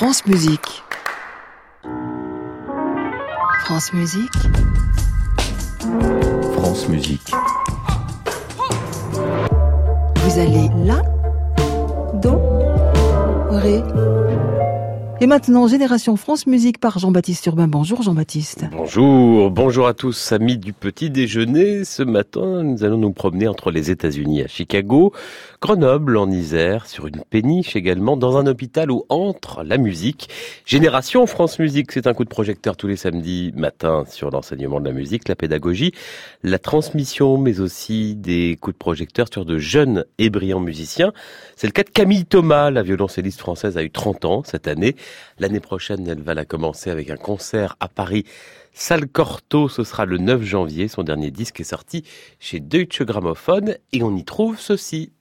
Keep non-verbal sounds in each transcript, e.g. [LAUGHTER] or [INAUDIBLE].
France Musique. France Musique. France Musique. Vous allez là, do, ré. Et maintenant, Génération France Musique par Jean-Baptiste Urbain. Bonjour Jean-Baptiste. Bonjour, bonjour à tous, amis du petit déjeuner. Ce matin, nous allons nous promener entre les États-Unis à Chicago, Grenoble en Isère, sur une péniche également, dans un hôpital où entre la musique. Génération France Musique, c'est un coup de projecteur tous les samedis matin sur l'enseignement de la musique, la pédagogie, la transmission, mais aussi des coups de projecteur sur de jeunes et brillants musiciens. C'est le cas de Camille Thomas, la violoncelliste française a eu 30 ans cette année. L'année prochaine, elle va la commencer avec un concert à Paris. Salle Corto, ce sera le 9 janvier. Son dernier disque est sorti chez Deutsche Grammophon et on y trouve ceci.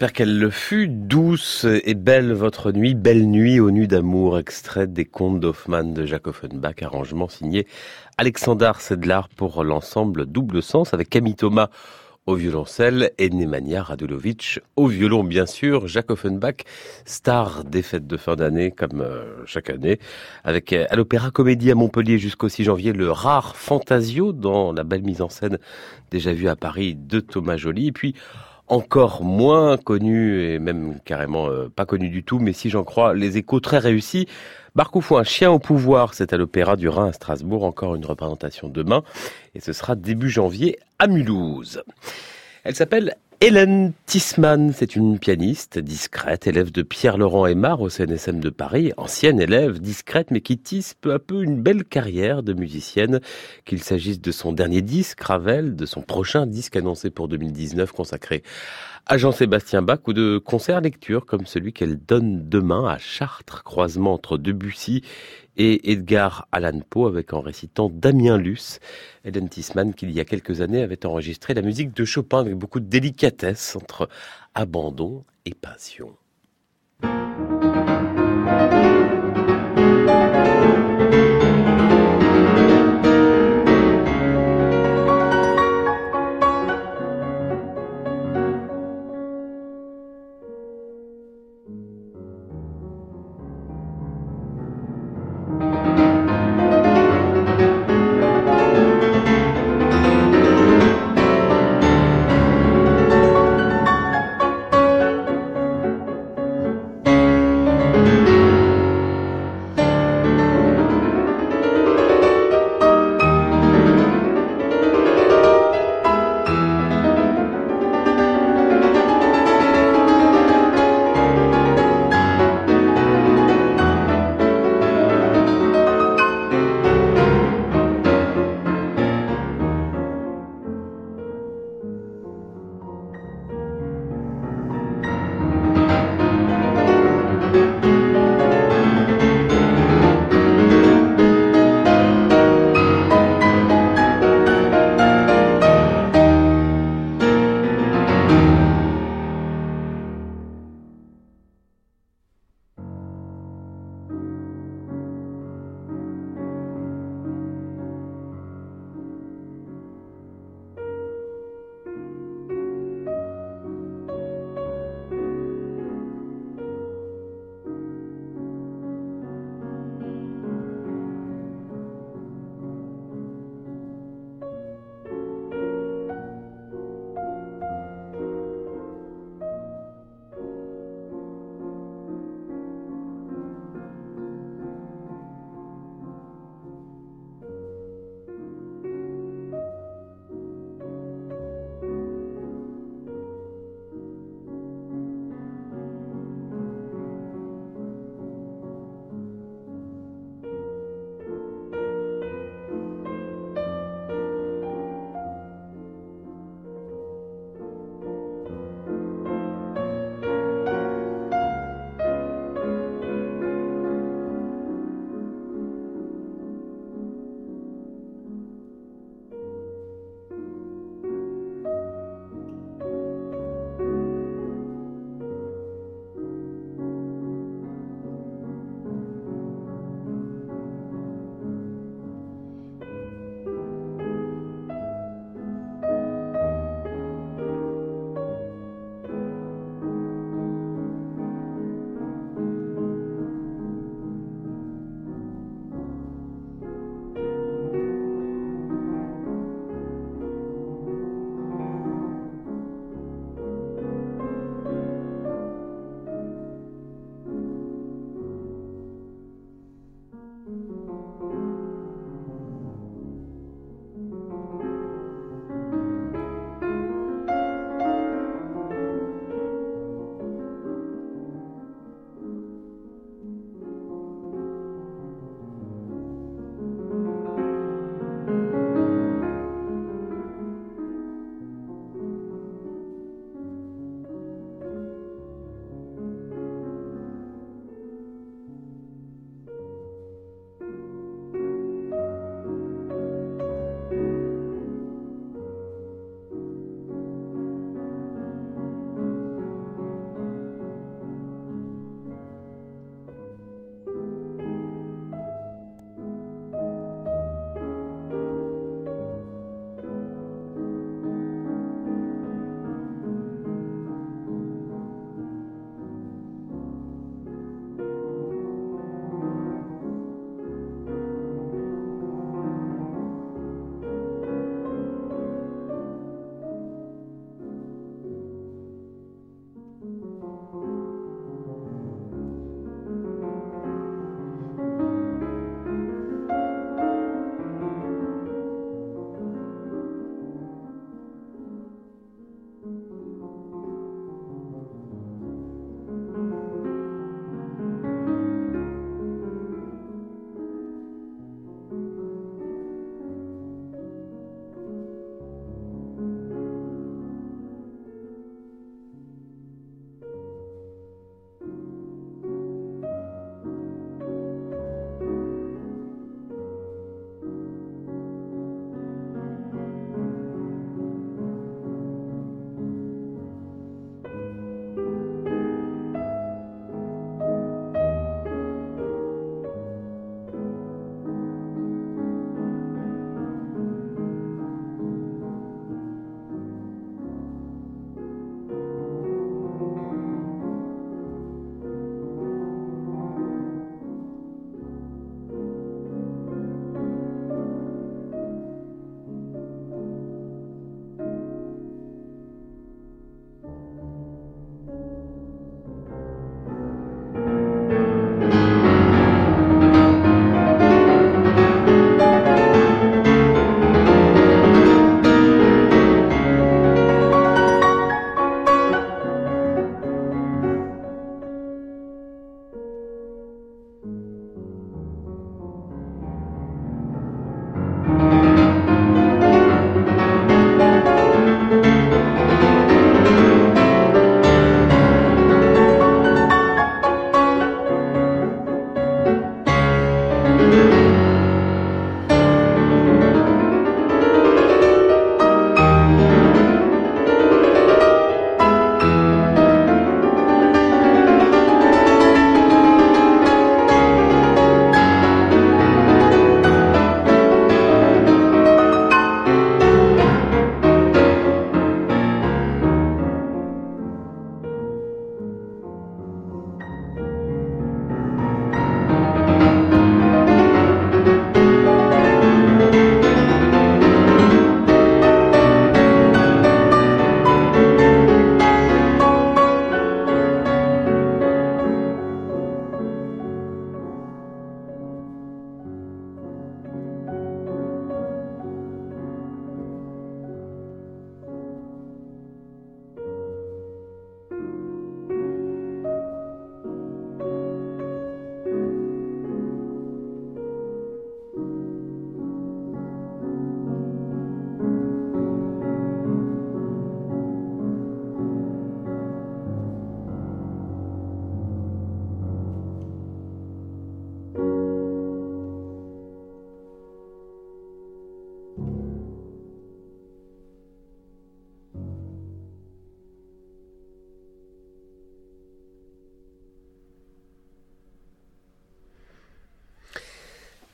J'espère qu'elle le fut. Douce et belle votre nuit, belle nuit aux nuits d'amour, extrait des contes d'Hoffmann de Jacques Offenbach, arrangement signé Alexander Sedlar pour l'ensemble Double Sens avec Camille Thomas au violoncelle et Nemanja Radulovic au violon, bien sûr. Jacques Offenbach, star des fêtes de fin d'année, comme euh, chaque année, avec euh, à l'Opéra Comédie à Montpellier jusqu'au 6 janvier, le rare Fantasio dans la belle mise en scène déjà vue à Paris de Thomas Joly. Et puis, encore moins connu et même carrément euh, pas connu du tout, mais si j'en crois les échos très réussis. Barcoufou, un chien au pouvoir, c'est à l'Opéra du Rhin à Strasbourg, encore une représentation demain, et ce sera début janvier à Mulhouse. Elle s'appelle Hélène Tisman, c'est une pianiste discrète, élève de Pierre-Laurent Aymar au CNSM de Paris, ancienne élève discrète mais qui tisse peu à peu une belle carrière de musicienne, qu'il s'agisse de son dernier disque Ravel, de son prochain disque annoncé pour 2019 consacré à Jean-Sébastien Bach ou de concerts lecture comme celui qu'elle donne demain à Chartres, croisement entre Debussy et Edgar Allan Poe avec en récitant Damien Luce, Eden Tisman qui il y a quelques années avait enregistré la musique de Chopin avec beaucoup de délicatesse entre abandon et passion.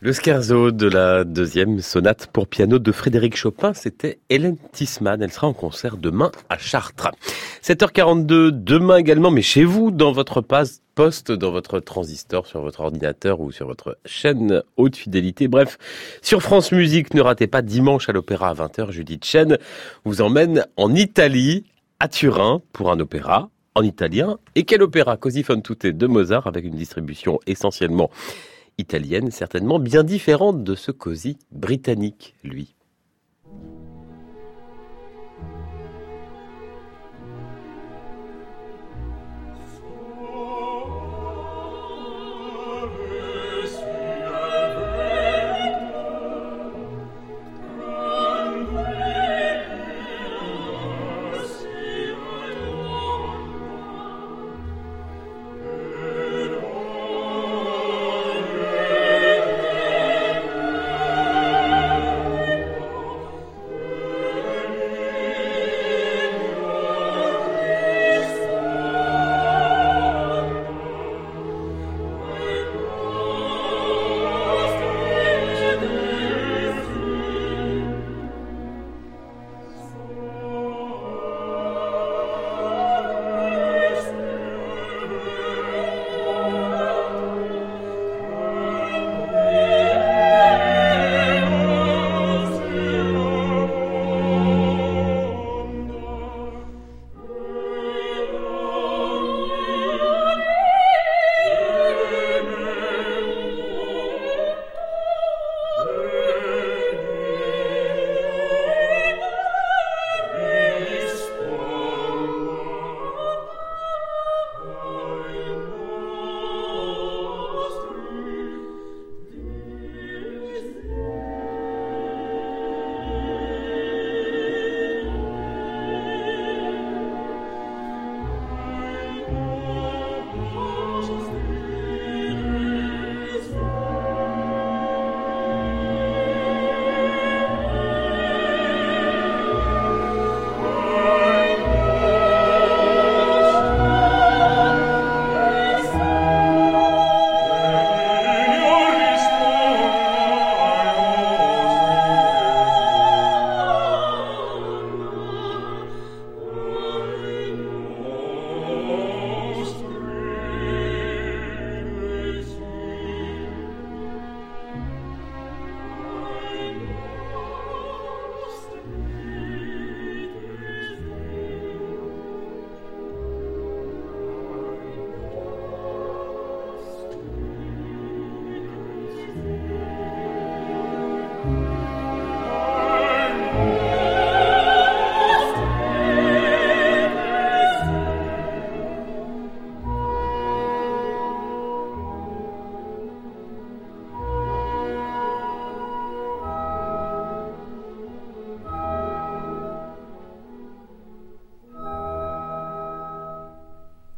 Le scherzo de la deuxième sonate pour piano de Frédéric Chopin, c'était Hélène Tisman. Elle sera en concert demain à Chartres. 7h42, demain également, mais chez vous, dans votre poste, dans votre transistor, sur votre ordinateur ou sur votre chaîne haute fidélité. Bref, sur France Musique, ne ratez pas dimanche à l'opéra à 20h, Judith Chen vous emmène en Italie, à Turin, pour un opéra en italien. Et quel opéra? Così fan tutte de Mozart avec une distribution essentiellement italienne, certainement bien différente de ce cosy britannique, lui.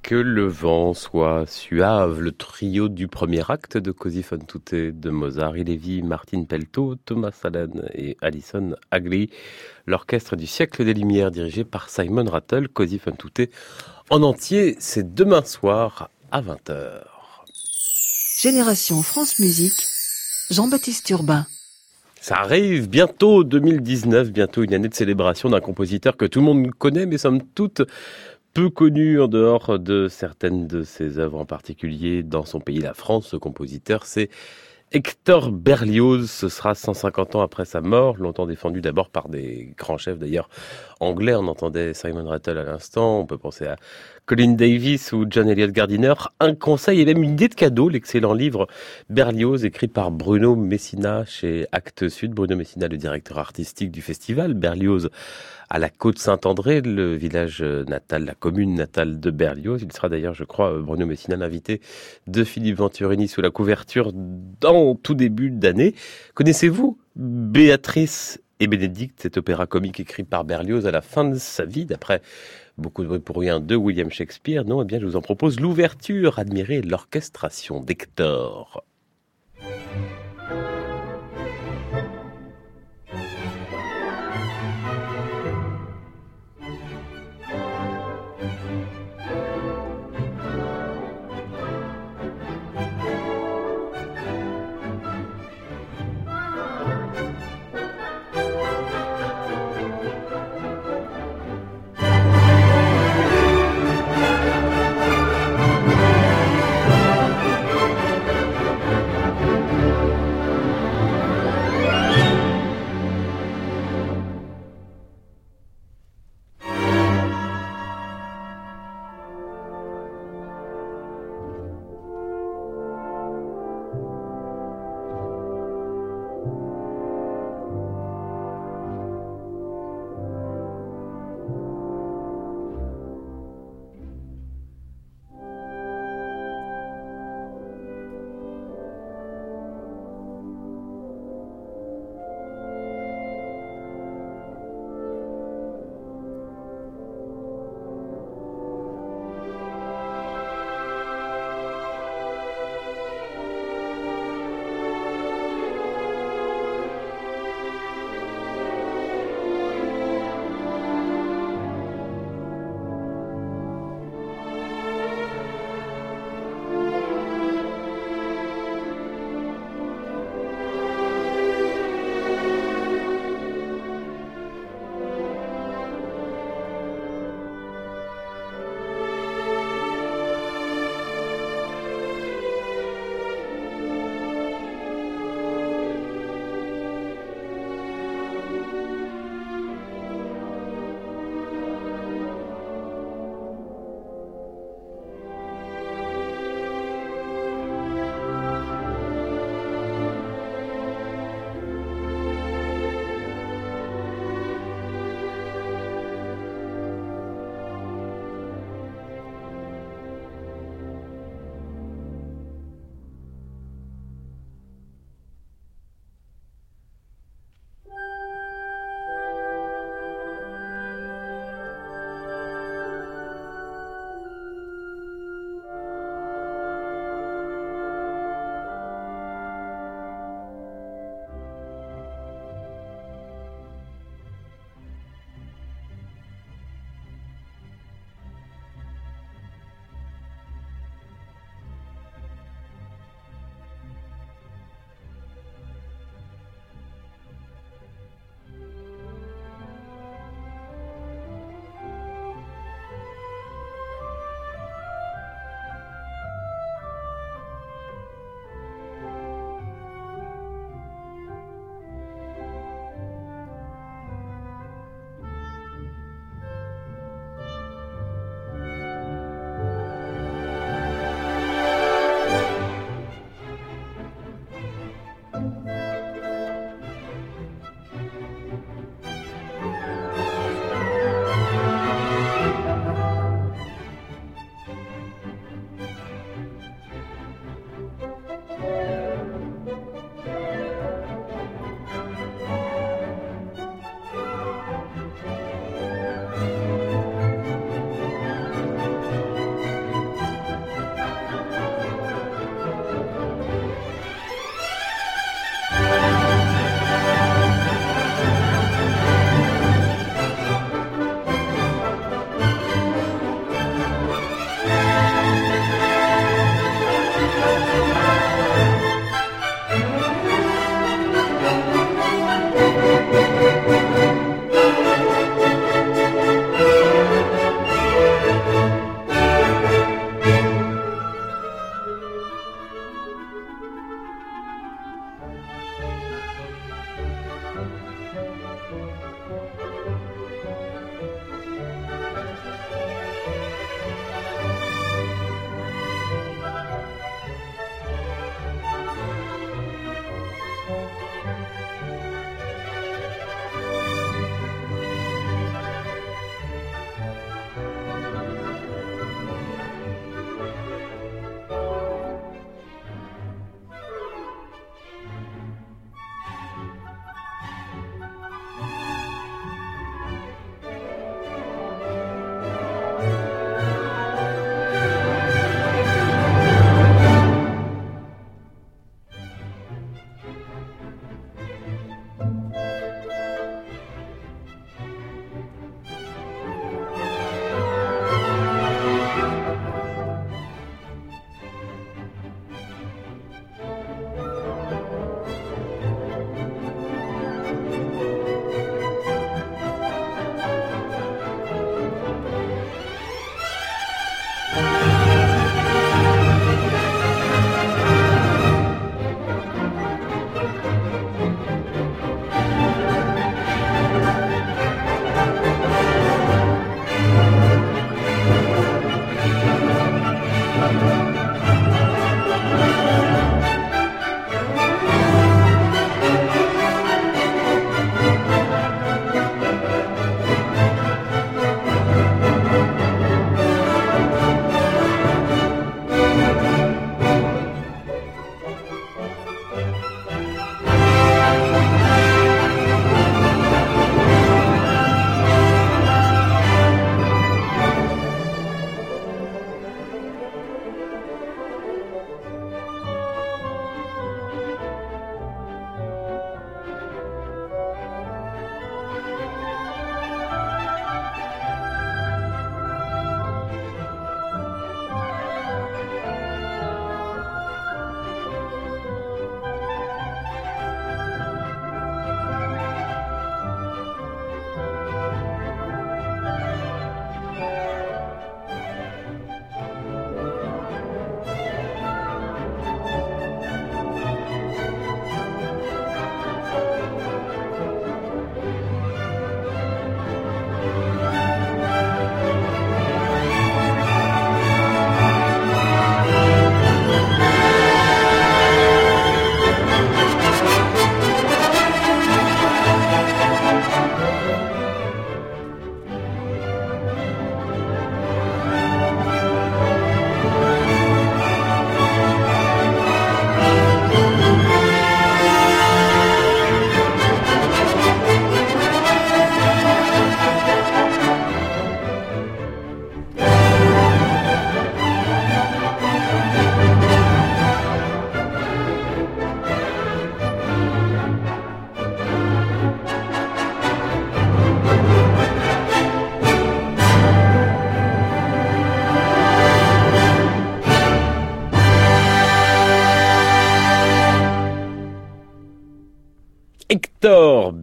Que le vent soit suave, le trio du premier acte de Così fan tutte de Mozart, Lévy, Martin Pelto, Thomas Allen et Alison Hagley, l'orchestre du siècle des Lumières dirigé par Simon Rattle, Così fan tutte en entier, c'est demain soir à 20h. Génération France Musique, Jean-Baptiste Urbain. Ça arrive bientôt 2019, bientôt une année de célébration d'un compositeur que tout le monde connaît, mais somme toute peu connu en dehors de certaines de ses œuvres en particulier dans son pays, la France. Ce compositeur, c'est Hector Berlioz, ce sera 150 ans après sa mort, longtemps défendu d'abord par des grands chefs d'ailleurs anglais. On entendait Simon Rattle à l'instant, on peut penser à Colin Davis ou John Elliott Gardiner. Un conseil et même une idée de cadeau, l'excellent livre Berlioz écrit par Bruno Messina chez Actes Sud. Bruno Messina, le directeur artistique du festival Berlioz à la côte Saint-André, le village natal, la commune natale de Berlioz. Il sera d'ailleurs, je crois, Bruno Messina, l'invité de Philippe Venturini sous la couverture dans tout début d'année. Connaissez-vous Béatrice et Bénédicte, cet opéra comique écrit par Berlioz à la fin de sa vie, d'après beaucoup de bruit pour rien de William Shakespeare Non, eh bien, je vous en propose l'ouverture. Admirez l'orchestration d'Hector.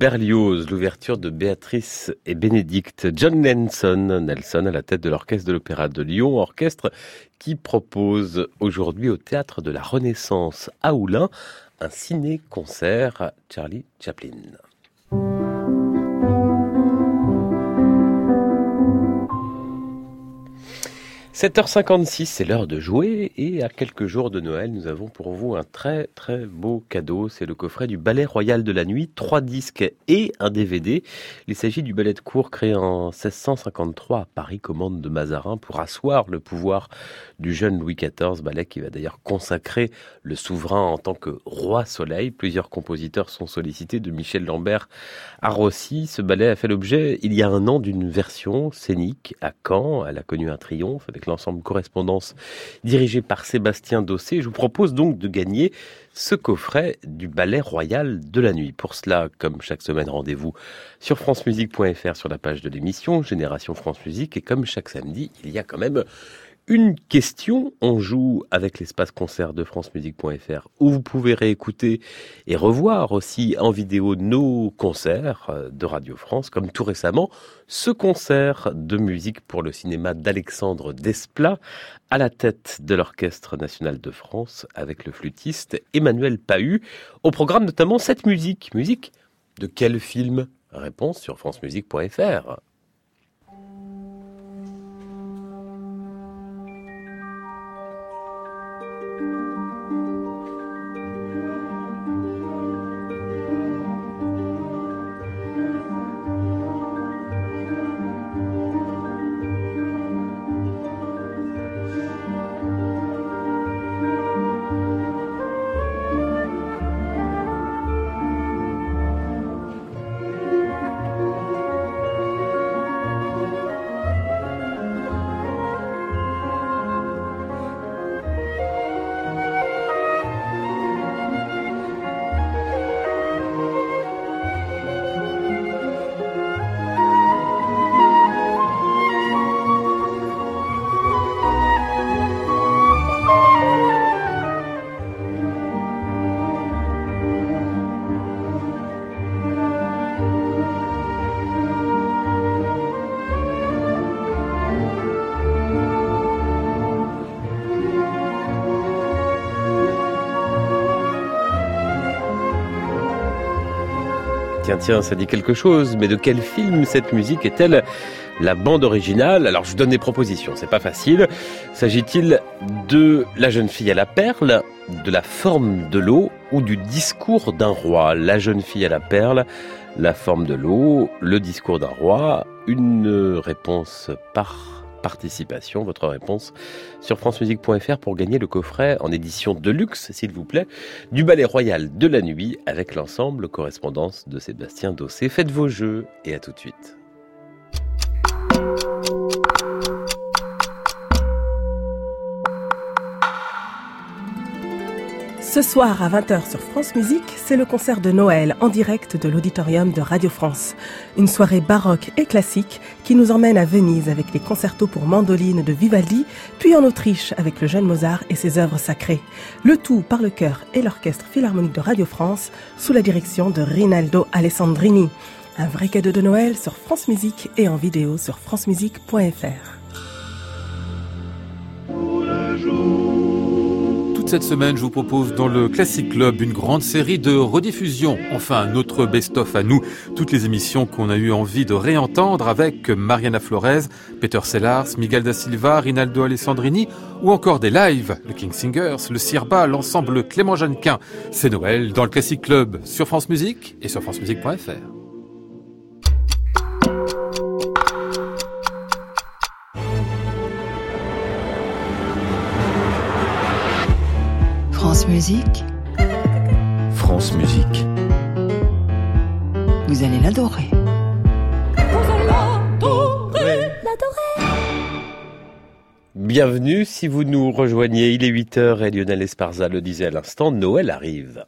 Berlioz, l'ouverture de Béatrice et Bénédicte, John Nelson, Nelson à la tête de l'orchestre de l'Opéra de Lyon, orchestre qui propose aujourd'hui au théâtre de la Renaissance à Oulin un ciné-concert Charlie Chaplin. 7h56, c'est l'heure de jouer et à quelques jours de Noël, nous avons pour vous un très très beau cadeau. C'est le coffret du Ballet Royal de la Nuit, trois disques et un DVD. Il s'agit du ballet de cour créé en 1653 à Paris, commande de Mazarin, pour asseoir le pouvoir du jeune Louis XIV, ballet qui va d'ailleurs consacrer le souverain en tant que roi soleil. Plusieurs compositeurs sont sollicités, de Michel Lambert à Rossi. Ce ballet a fait l'objet il y a un an d'une version scénique à Caen. Elle a connu un triomphe avec l'ensemble correspondance dirigé par Sébastien Dossé. Je vous propose donc de gagner ce coffret du Ballet Royal de la Nuit. Pour cela, comme chaque semaine, rendez-vous sur francemusique.fr sur la page de l'émission Génération France Musique. Et comme chaque samedi, il y a quand même une question. On joue avec l'espace concert de francemusique.fr où vous pouvez réécouter et revoir aussi en vidéo nos concerts euh, de Radio France, comme tout récemment ce concert de musique pour le cinéma d'Alexandre Desplat à la tête de l'Orchestre national de France avec le flûtiste Emmanuel Pahu. Au programme notamment cette musique. Musique de quel film? Réponse sur francemusique.fr. Tiens, tiens, ça dit quelque chose, mais de quel film cette musique est-elle la bande originale? Alors je donne des propositions, c'est pas facile. S'agit-il de La jeune fille à la perle, de La forme de l'eau ou du discours d'un roi? La jeune fille à la perle, La forme de l'eau, le discours d'un roi, une réponse par participation, votre réponse sur francemusique.fr pour gagner le coffret en édition de luxe, s'il vous plaît, du Ballet Royal de la Nuit avec l'ensemble correspondance de Sébastien Dossé. Faites vos jeux et à tout de suite. Ce soir à 20h sur France Musique, c'est le concert de Noël en direct de l'auditorium de Radio France. Une soirée baroque et classique qui nous emmène à Venise avec les concertos pour mandoline de Vivaldi, puis en Autriche avec le jeune Mozart et ses œuvres sacrées. Le tout par le chœur et l'orchestre philharmonique de Radio France sous la direction de Rinaldo Alessandrini. Un vrai cadeau de Noël sur France Musique et en vidéo sur francemusique.fr. cette semaine, je vous propose dans le Classic Club une grande série de rediffusions. Enfin, notre best-of à nous. Toutes les émissions qu'on a eu envie de réentendre avec Mariana Flores, Peter Sellars, Miguel da Silva, Rinaldo Alessandrini ou encore des lives, le King Singers, le Sirba, l'ensemble Clément Jeannequin. C'est Noël dans le Classic Club sur France Musique et sur francemusique.fr. France Musique. France Musique. Vous allez l'adorer. Bienvenue si vous nous rejoignez. Il est 8h et Lionel Esparza le disait à l'instant, Noël arrive.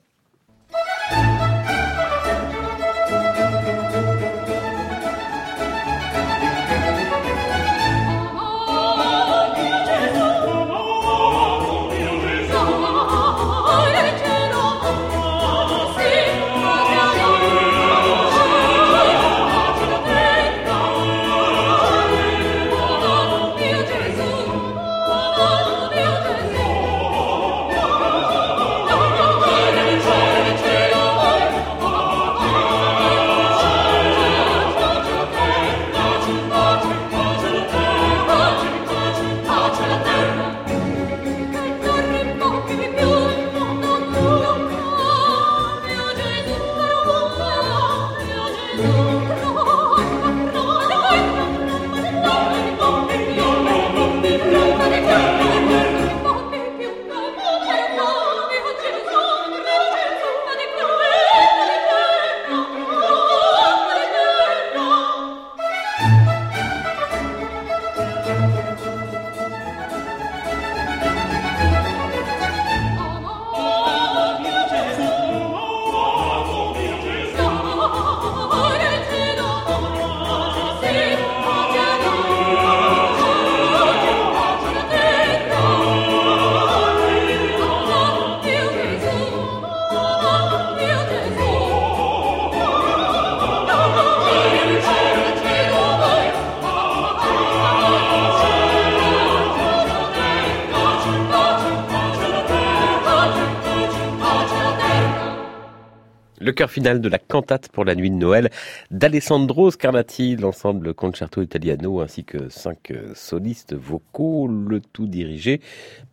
Le chœur final de la cantate pour la nuit de Noël d'Alessandro Scarlatti, l'ensemble Concerto Italiano ainsi que cinq solistes vocaux, le tout dirigé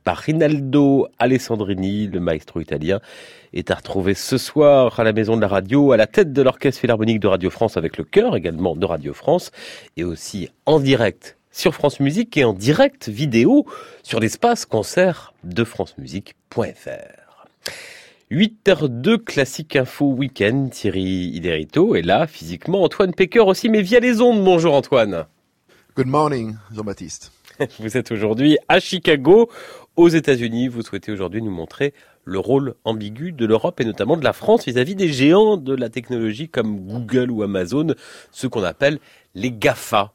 par Rinaldo Alessandrini, le maestro italien, est à retrouver ce soir à la Maison de la Radio, à la tête de l'Orchestre Philharmonique de Radio France avec le chœur également de Radio France et aussi en direct sur France Musique et en direct vidéo sur l'espace concert de francemusique.fr. 8h02 Classique Info Week-end, Thierry Iderito est là physiquement, Antoine Pecker aussi, mais via les ondes. Bonjour Antoine. Good morning Jean-Baptiste. [LAUGHS] Vous êtes aujourd'hui à Chicago, aux États-Unis. Vous souhaitez aujourd'hui nous montrer le rôle ambigu de l'Europe et notamment de la France vis-à-vis des géants de la technologie comme Google ou Amazon, ceux qu'on appelle les GAFA.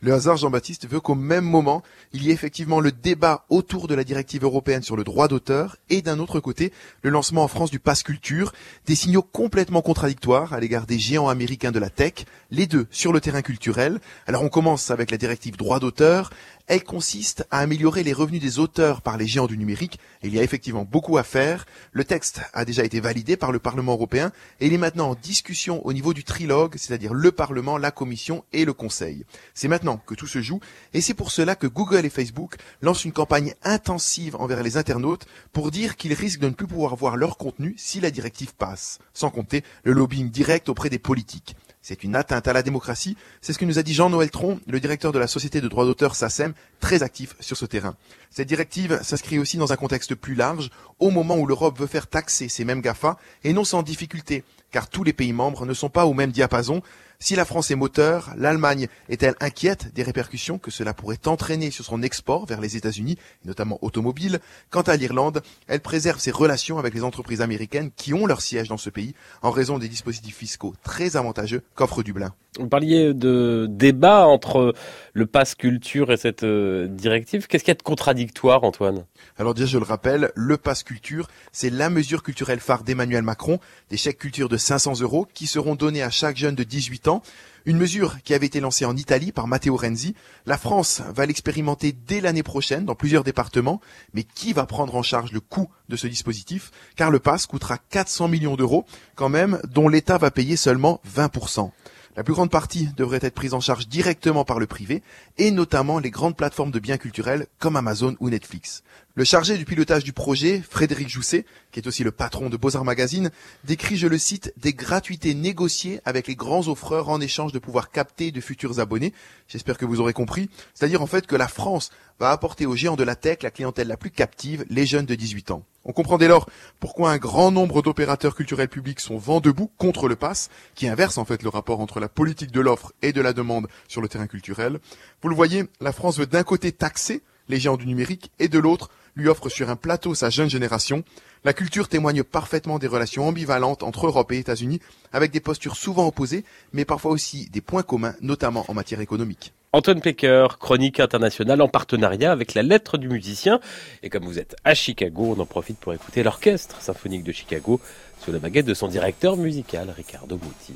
Le hasard, Jean-Baptiste, veut qu'au même moment, il y ait effectivement le débat autour de la directive européenne sur le droit d'auteur et d'un autre côté, le lancement en France du Pass Culture, des signaux complètement contradictoires à l'égard des géants américains de la tech, les deux sur le terrain culturel. Alors on commence avec la directive droit d'auteur, elle consiste à améliorer les revenus des auteurs par les géants du numérique. il y a effectivement beaucoup à faire. Le texte a déjà été validé par le Parlement européen et il est maintenant en discussion au niveau du trilogue, c'est-à-dire le Parlement, la Commission et le Conseil. C'est maintenant que tout se joue et c'est pour cela que Google et Facebook lancent une campagne intensive envers les internautes pour dire qu'ils risquent de ne plus pouvoir voir leur contenu si la directive passe, sans compter le lobbying direct auprès des politiques. C'est une atteinte à la démocratie. C'est ce que nous a dit Jean-Noël Tron, le directeur de la société de droit d'auteur SACEM, très actif sur ce terrain. Cette directive s'inscrit aussi dans un contexte plus large, au moment où l'Europe veut faire taxer ces mêmes GAFA, et non sans difficulté, car tous les pays membres ne sont pas au même diapason, si la France est moteur, l'Allemagne est-elle inquiète des répercussions que cela pourrait entraîner sur son export vers les États-Unis, notamment automobile? Quant à l'Irlande, elle préserve ses relations avec les entreprises américaines qui ont leur siège dans ce pays en raison des dispositifs fiscaux très avantageux qu'offre Dublin. Vous parliez de débat entre le pass culture et cette euh, directive. Qu'est-ce qu'il y a de contradictoire, Antoine? Alors déjà, je le rappelle, le pass culture, c'est la mesure culturelle phare d'Emmanuel Macron, des chèques culture de 500 euros qui seront donnés à chaque jeune de 18 ans une mesure qui avait été lancée en Italie par Matteo Renzi. La France va l'expérimenter dès l'année prochaine dans plusieurs départements. Mais qui va prendre en charge le coût de ce dispositif? Car le pass coûtera 400 millions d'euros quand même, dont l'État va payer seulement 20%. La plus grande partie devrait être prise en charge directement par le privé, et notamment les grandes plateformes de biens culturels comme Amazon ou Netflix. Le chargé du pilotage du projet, Frédéric Jousset, qui est aussi le patron de Beaux-Arts Magazine, décrit, je le cite, des gratuités négociées avec les grands offreurs en échange de pouvoir capter de futurs abonnés. J'espère que vous aurez compris. C'est-à-dire en fait que la France va apporter aux géants de la tech la clientèle la plus captive, les jeunes de 18 ans. On comprend dès lors pourquoi un grand nombre d'opérateurs culturels publics sont vent debout contre le pass, qui inverse en fait le rapport entre la politique de l'offre et de la demande sur le terrain culturel. Vous le voyez, la France veut d'un côté taxer les géants du numérique et de l'autre lui offre sur un plateau sa jeune génération. La culture témoigne parfaitement des relations ambivalentes entre Europe et États-Unis, avec des postures souvent opposées, mais parfois aussi des points communs, notamment en matière économique. Antoine Pecker, chronique internationale en partenariat avec la lettre du musicien. Et comme vous êtes à Chicago, on en profite pour écouter l'orchestre symphonique de Chicago sous la baguette de son directeur musical, Ricardo Muti.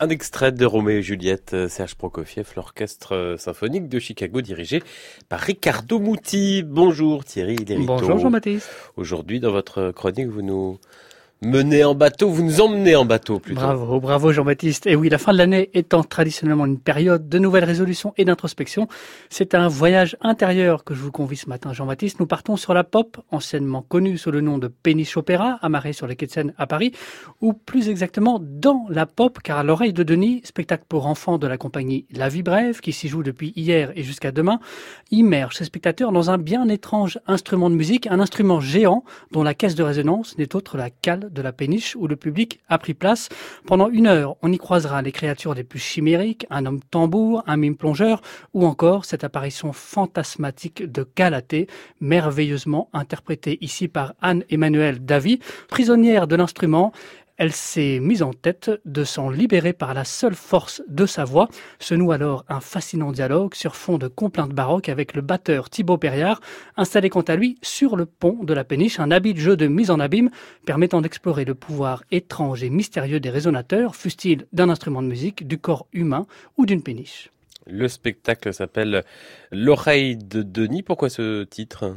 Un extrait de Roméo et Juliette, euh, Serge Prokofiev, l'orchestre euh, symphonique de Chicago dirigé par Riccardo Muti. Bonjour Thierry Lérito. Bonjour Jean-Baptiste. Aujourd'hui, dans votre chronique, vous nous mener en bateau, vous nous emmenez en bateau plutôt. Bravo, bravo Jean-Baptiste. Et oui, la fin de l'année étant traditionnellement une période de nouvelles résolutions et d'introspection, c'est un voyage intérieur que je vous convie ce matin Jean-Baptiste. Nous partons sur la pop, anciennement connue sous le nom de Péniche Opéra, amarrée sur les quais de Seine à Paris, ou plus exactement dans la pop, car à l'oreille de Denis, spectacle pour enfants de la compagnie La Vie Brève, qui s'y joue depuis hier et jusqu'à demain, immerge ses spectateurs dans un bien étrange instrument de musique, un instrument géant dont la caisse de résonance n'est autre la cale de la péniche où le public a pris place. Pendant une heure, on y croisera les créatures les plus chimériques, un homme tambour, un mime plongeur, ou encore cette apparition fantasmatique de Galatée, merveilleusement interprétée ici par Anne-Emmanuelle Davy, prisonnière de l'instrument elle s'est mise en tête de s'en libérer par la seule force de sa voix. Se noue alors un fascinant dialogue sur fond de complaintes baroques avec le batteur Thibaut Perriard, installé quant à lui sur le pont de la péniche, un habile jeu de mise en abîme permettant d'explorer le pouvoir étrange et mystérieux des résonateurs, fût-il d'un instrument de musique, du corps humain ou d'une péniche. Le spectacle s'appelle L'oreille de Denis. Pourquoi ce titre?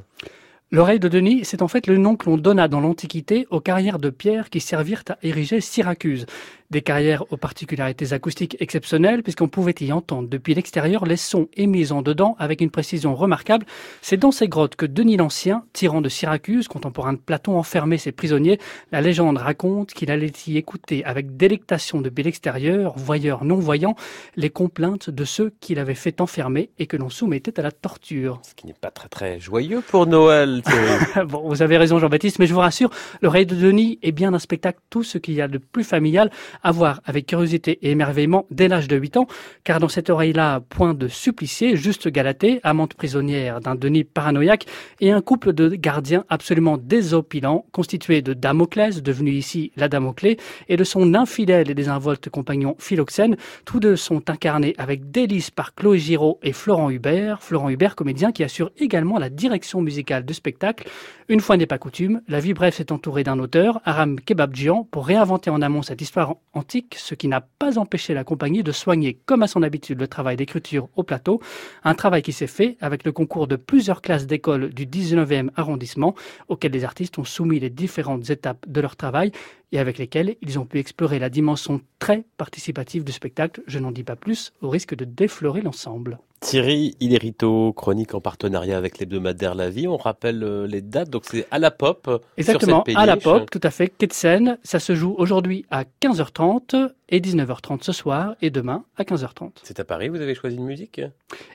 L'oreille de Denis, c'est en fait le nom que l'on donna dans l'Antiquité aux carrières de pierre qui servirent à ériger Syracuse. Des carrières aux particularités acoustiques exceptionnelles puisqu'on pouvait y entendre depuis l'extérieur les sons émis en dedans avec une précision remarquable. C'est dans ces grottes que Denis l'Ancien, tyran de Syracuse, contemporain de Platon, enfermait ses prisonniers. La légende raconte qu'il allait y écouter avec délectation depuis l'extérieur, voyeurs non-voyants, les complaintes de ceux qu'il avait fait enfermer et que l'on soumettait à la torture. Ce qui n'est pas très très joyeux pour Noël. [LAUGHS] bon, vous avez raison Jean-Baptiste, mais je vous rassure, le Rey de Denis est bien un spectacle tout ce qu'il y a de plus familial à voir avec curiosité et émerveillement dès l'âge de 8 ans, car dans cette oreille-là, point de supplicié, juste Galatée, amante prisonnière d'un Denis paranoïaque, et un couple de gardiens absolument désopilants, constitué de Damoclès, devenu ici la Damoclée, et de son infidèle et désinvolte compagnon Philoxène. Tous deux sont incarnés avec délice par Chloé Giraud et Florent Hubert, Florent Hubert, comédien qui assure également la direction musicale du spectacle. Une fois n'est pas coutume, la vie brève s'est entourée d'un auteur, Aram Kebabjian, pour réinventer en amont cette histoire antique, ce qui n'a pas empêché la compagnie de soigner, comme à son habitude, le travail d'écriture au plateau, un travail qui s'est fait avec le concours de plusieurs classes d'école du 19e arrondissement, auxquelles les artistes ont soumis les différentes étapes de leur travail et avec lesquelles ils ont pu explorer la dimension très participative du spectacle. Je n'en dis pas plus, au risque de déflorer l'ensemble. Thierry Ilerito, chronique en partenariat avec l'hebdomadaire La Vie. On rappelle euh, les dates, donc c'est à la pop. Exactement, à la pop, tout à fait. Seine, ça se joue aujourd'hui à 15h30 et 19h30 ce soir et demain à 15h30. C'est à Paris, vous avez choisi une musique?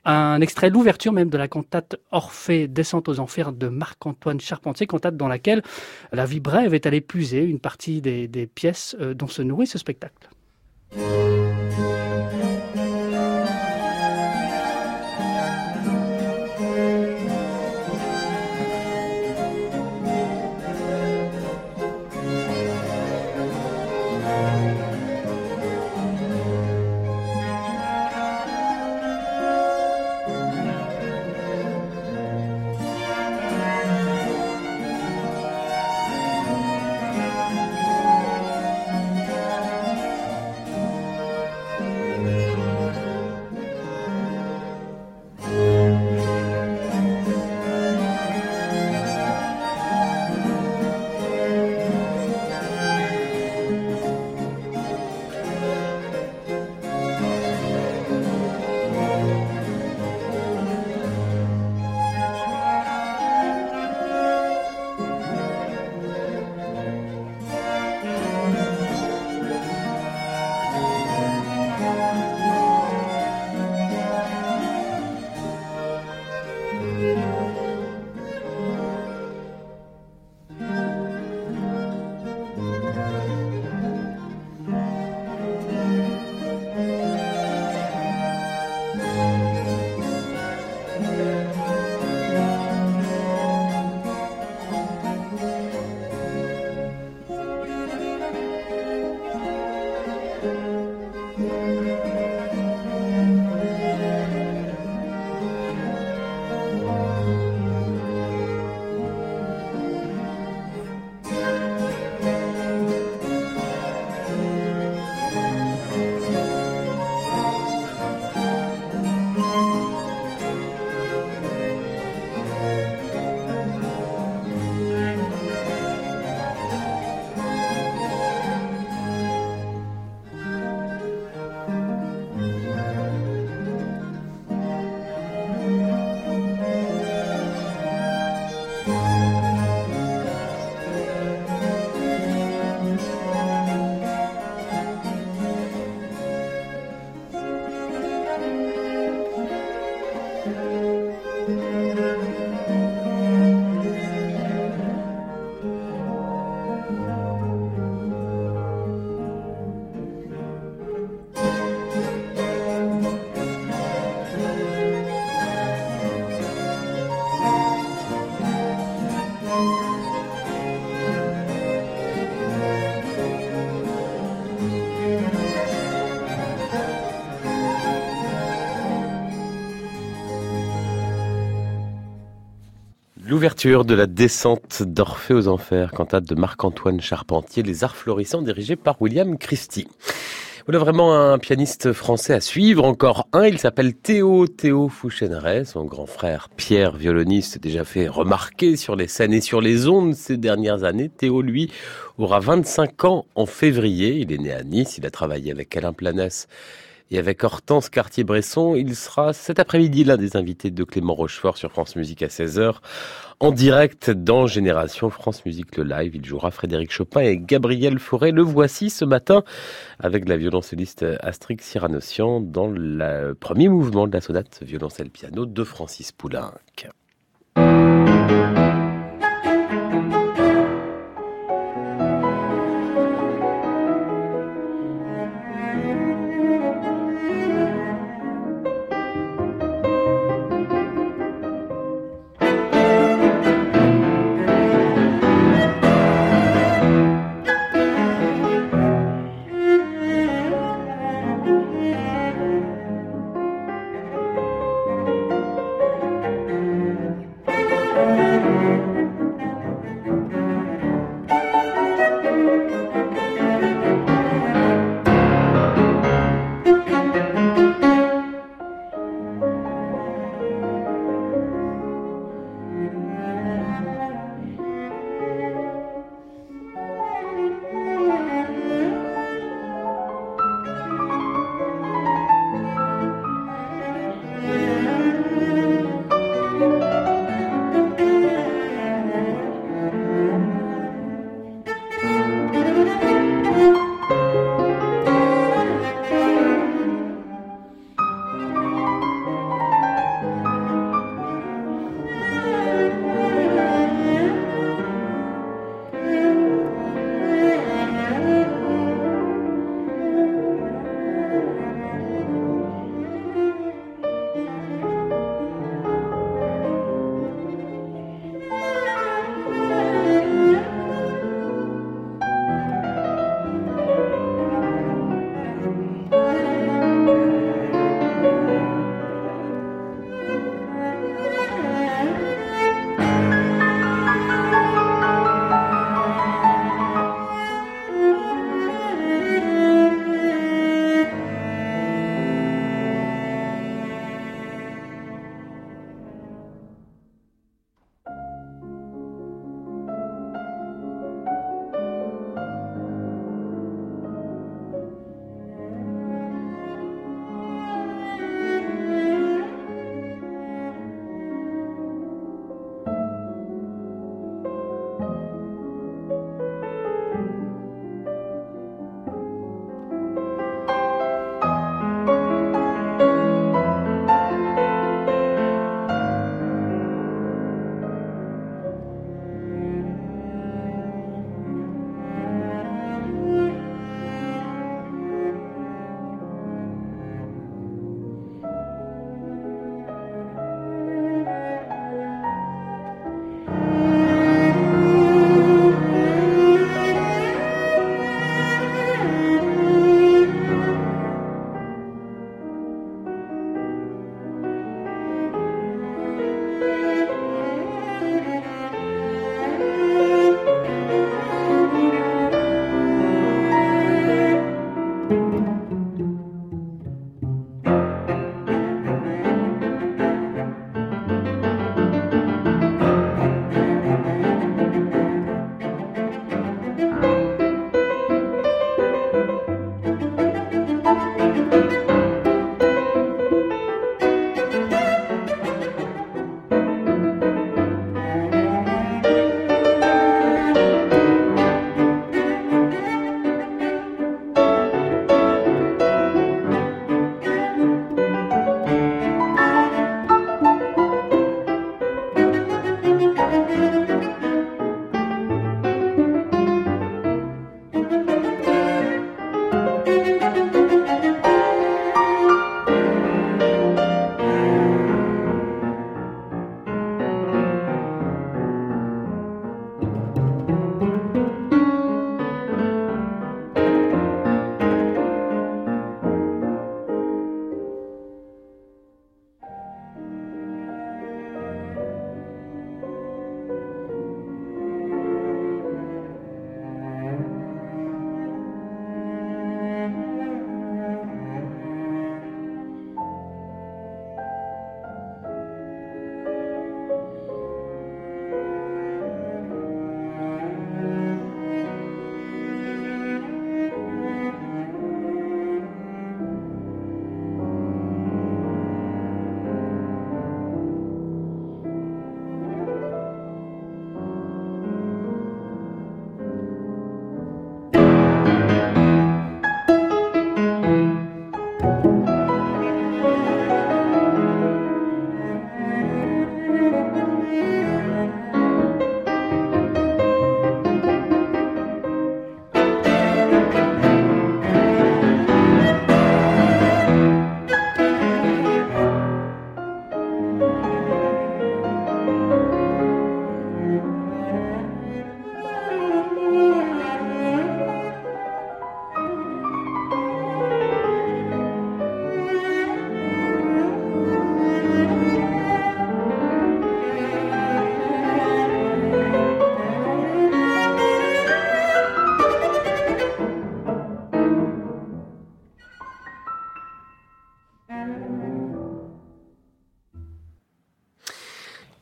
Un extrait l'ouverture même de la cantate Orphée descente aux enfers de Marc-Antoine Charpentier, cantate dans laquelle la vie brève est allée puiser une partie des, pièces euh, dont se nourrit ce spectacle. L'ouverture de la descente d'Orphée aux Enfers, cantate de Marc-Antoine Charpentier, Les Arts Florissants, dirigé par William Christie. Voilà vraiment un pianiste français à suivre. Encore un, il s'appelle Théo Théo Fouchéneret. Son grand frère Pierre, violoniste, déjà fait remarquer sur les scènes et sur les ondes ces dernières années. Théo, lui, aura 25 ans en février. Il est né à Nice. Il a travaillé avec Alain Planès et avec Hortense Cartier-Bresson. Il sera cet après-midi l'un des invités de Clément Rochefort sur France Musique à 16h en direct dans Génération France Musique le live. Il jouera Frédéric Chopin et Gabriel Fauré. Le voici ce matin avec la violoncelliste Astrix Cyranossian dans le premier mouvement de la sonate violoncelle piano de Francis Poulenc.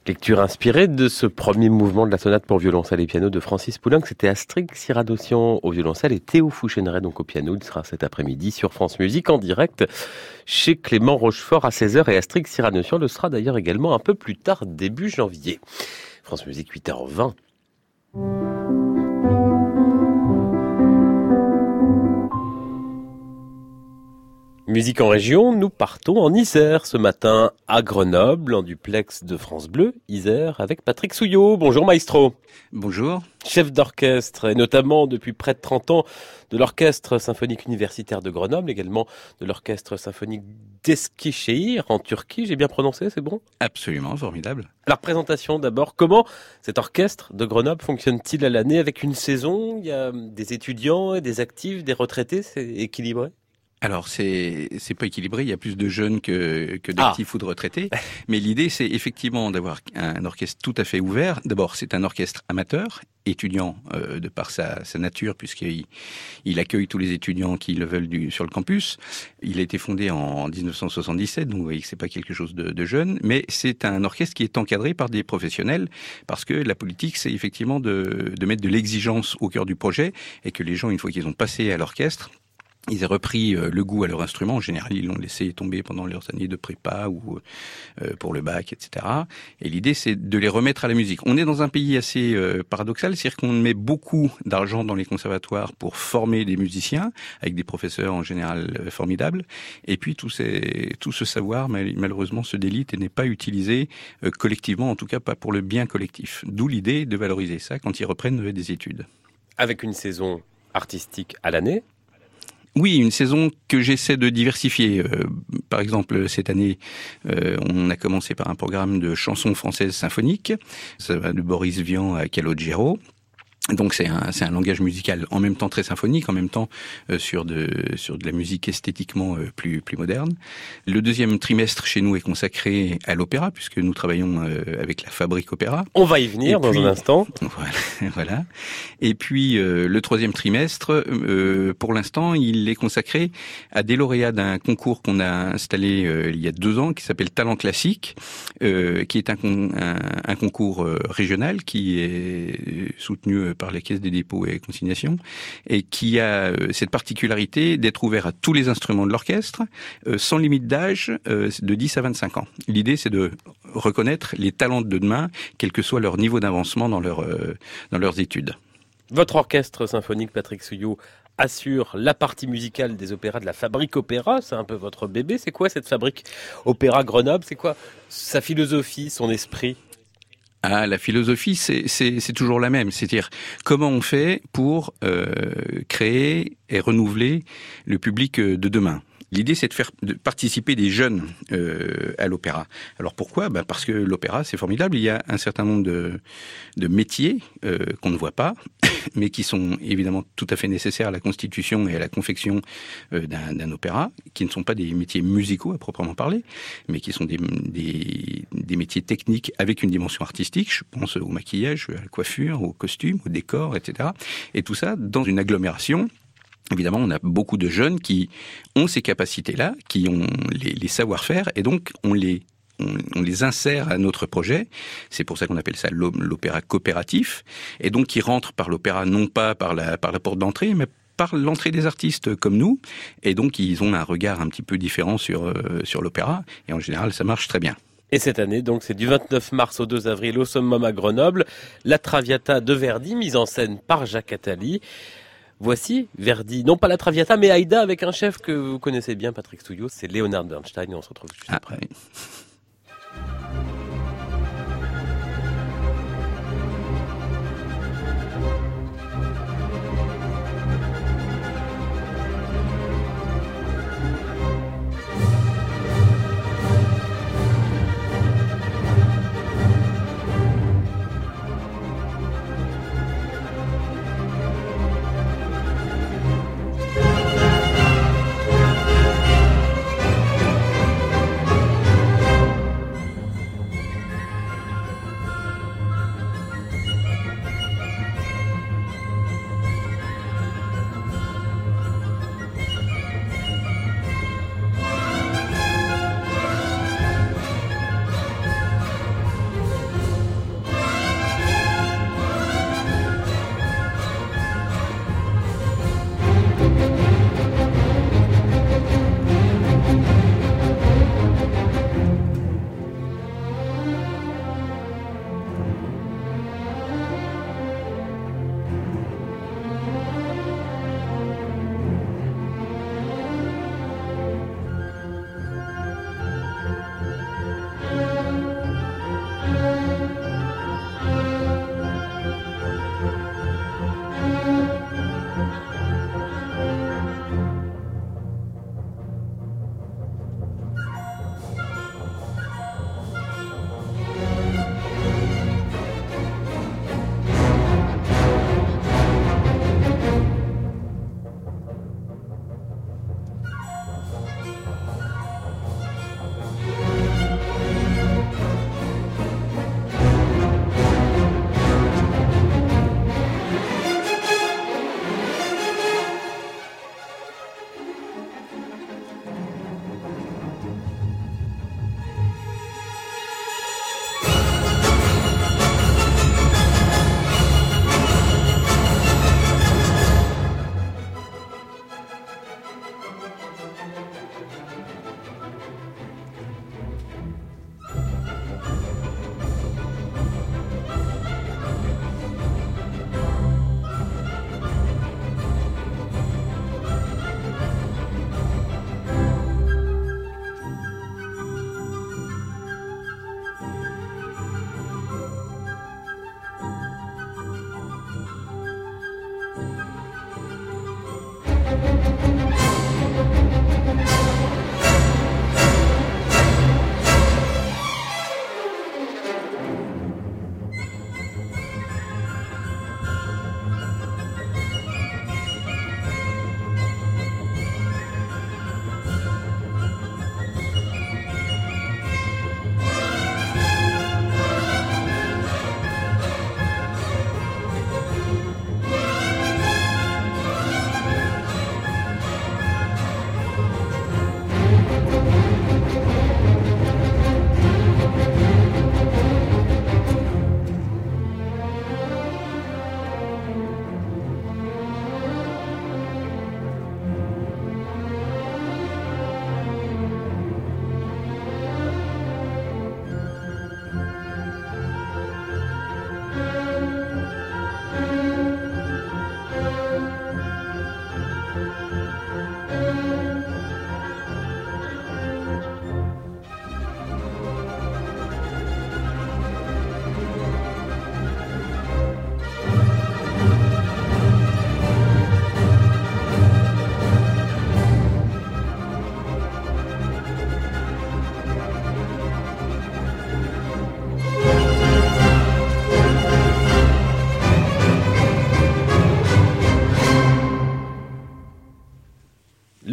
Lecture inspirée de ce premier mouvement de la sonate pour violoncelle et piano de Francis Poulenc. C'était Astrid Cyradossian au violoncelle et Théo Fouchéneret donc au piano. Il sera cet après-midi sur France Musique en direct chez Clément Rochefort à 16h et Astrid Cyradossian le sera d'ailleurs également un peu plus tard, début janvier. France Musique 8h20. Musique en région, nous partons en Isère ce matin à Grenoble, en duplex de France Bleu, Isère, avec Patrick Souillot. Bonjour maestro. Bonjour. Chef d'orchestre, et notamment depuis près de 30 ans, de l'Orchestre symphonique universitaire de Grenoble, également de l'Orchestre symphonique d'Eskişehir en Turquie. J'ai bien prononcé, c'est bon? Absolument, formidable. La présentation d'abord, comment cet orchestre de Grenoble fonctionne-t-il à l'année avec une saison? Il y a des étudiants et des actifs, des retraités, c'est équilibré? Alors c'est c'est pas équilibré, il y a plus de jeunes que que d'actifs ah. ou de retraités, [LAUGHS] mais l'idée c'est effectivement d'avoir un orchestre tout à fait ouvert. D'abord, c'est un orchestre amateur, étudiant euh, de par sa, sa nature puisqu'il il accueille tous les étudiants qui le veulent du, sur le campus. Il a été fondé en 1977, donc vous voyez que c'est pas quelque chose de, de jeune, mais c'est un orchestre qui est encadré par des professionnels parce que la politique c'est effectivement de, de mettre de l'exigence au cœur du projet et que les gens une fois qu'ils ont passé à l'orchestre ils ont repris euh, le goût à leur instrument. En général, ils l'ont laissé tomber pendant leurs années de prépa ou euh, pour le bac, etc. Et l'idée, c'est de les remettre à la musique. On est dans un pays assez euh, paradoxal, c'est-à-dire qu'on met beaucoup d'argent dans les conservatoires pour former des musiciens, avec des professeurs en général formidables. Et puis tout ce savoir, malheureusement, se délite et n'est pas utilisé collectivement, en tout cas pas pour le bien collectif. D'où l'idée de valoriser ça quand ils reprennent des études. Avec une saison artistique à l'année, oui, une saison que j'essaie de diversifier. Euh, par exemple, cette année, euh, on a commencé par un programme de chansons françaises symphoniques. Ça va de Boris Vian à Calogero. Donc c'est un, c'est un langage musical en même temps très symphonique, en même temps euh, sur de sur de la musique esthétiquement euh, plus plus moderne. Le deuxième trimestre chez nous est consacré à l'opéra puisque nous travaillons euh, avec la Fabrique Opéra. On va y venir dans un instant. [LAUGHS] Voilà, voilà. Et puis le troisième trimestre, pour l'instant, il est consacré à des lauréats d'un concours qu'on a installé il y a deux ans qui s'appelle Talent classique, qui est un, un, un concours régional qui est soutenu par les caisses des dépôts et consignations, et qui a euh, cette particularité d'être ouvert à tous les instruments de l'orchestre, euh, sans limite d'âge, euh, de 10 à 25 ans. L'idée, c'est de reconnaître les talents de demain, quel que soit leur niveau d'avancement dans, leur, dans leurs études. Votre orchestre symphonique, Patrick Souillot, assure la partie musicale des opéras de la Fabrique Opéra. C'est un peu votre bébé. C'est quoi cette Fabrique Opéra Grenoble? C'est quoi sa philosophie, son esprit? Ah, la philosophie, c'est toujours la même. C'est-à-dire comment on fait pour euh, créer et renouveler le public euh, de demain? L'idée, c'est de faire participer des jeunes euh, à l'opéra. Alors pourquoi? Ben Parce que l'opéra, c'est formidable. Il y a un certain nombre de, métiers euh, qu'on ne voit pas, [LAUGHS] mais qui sont évidemment tout à fait nécessaires à la constitution et à la confection euh, d'un opéra, qui ne sont pas des métiers musicaux à proprement parler, mais qui sont des, des, des, métiers techniques avec une dimension artistique. Je pense au maquillage, à la coiffure, au costume, au décor, etc. Et tout ça dans une agglomération Évidemment, on a beaucoup de jeunes qui ont ces capacités-là, qui ont les, savoir-faire, et donc on les on, les insère à notre projet. C'est pour ça qu'on appelle ça l'opéra coopératif. Et donc, qui rentrent par l'opéra non pas par la, par la porte d'entrée, mais par l'entrée des artistes comme nous. Et donc, ils ont un regard un petit peu différent sur, euh, sur l'opéra. Et en général, ça marche très bien. Et cette année, donc, c'est du 29 mars au 2 avril au Summum à Grenoble, la Traviata de Verdi, mise en scène par Jacques Attali. Voici Verdi, non pas la Traviata, mais Aïda avec un chef que vous connaissez bien, Patrick Studio, c'est Leonard Bernstein, et on se retrouve juste ah, après.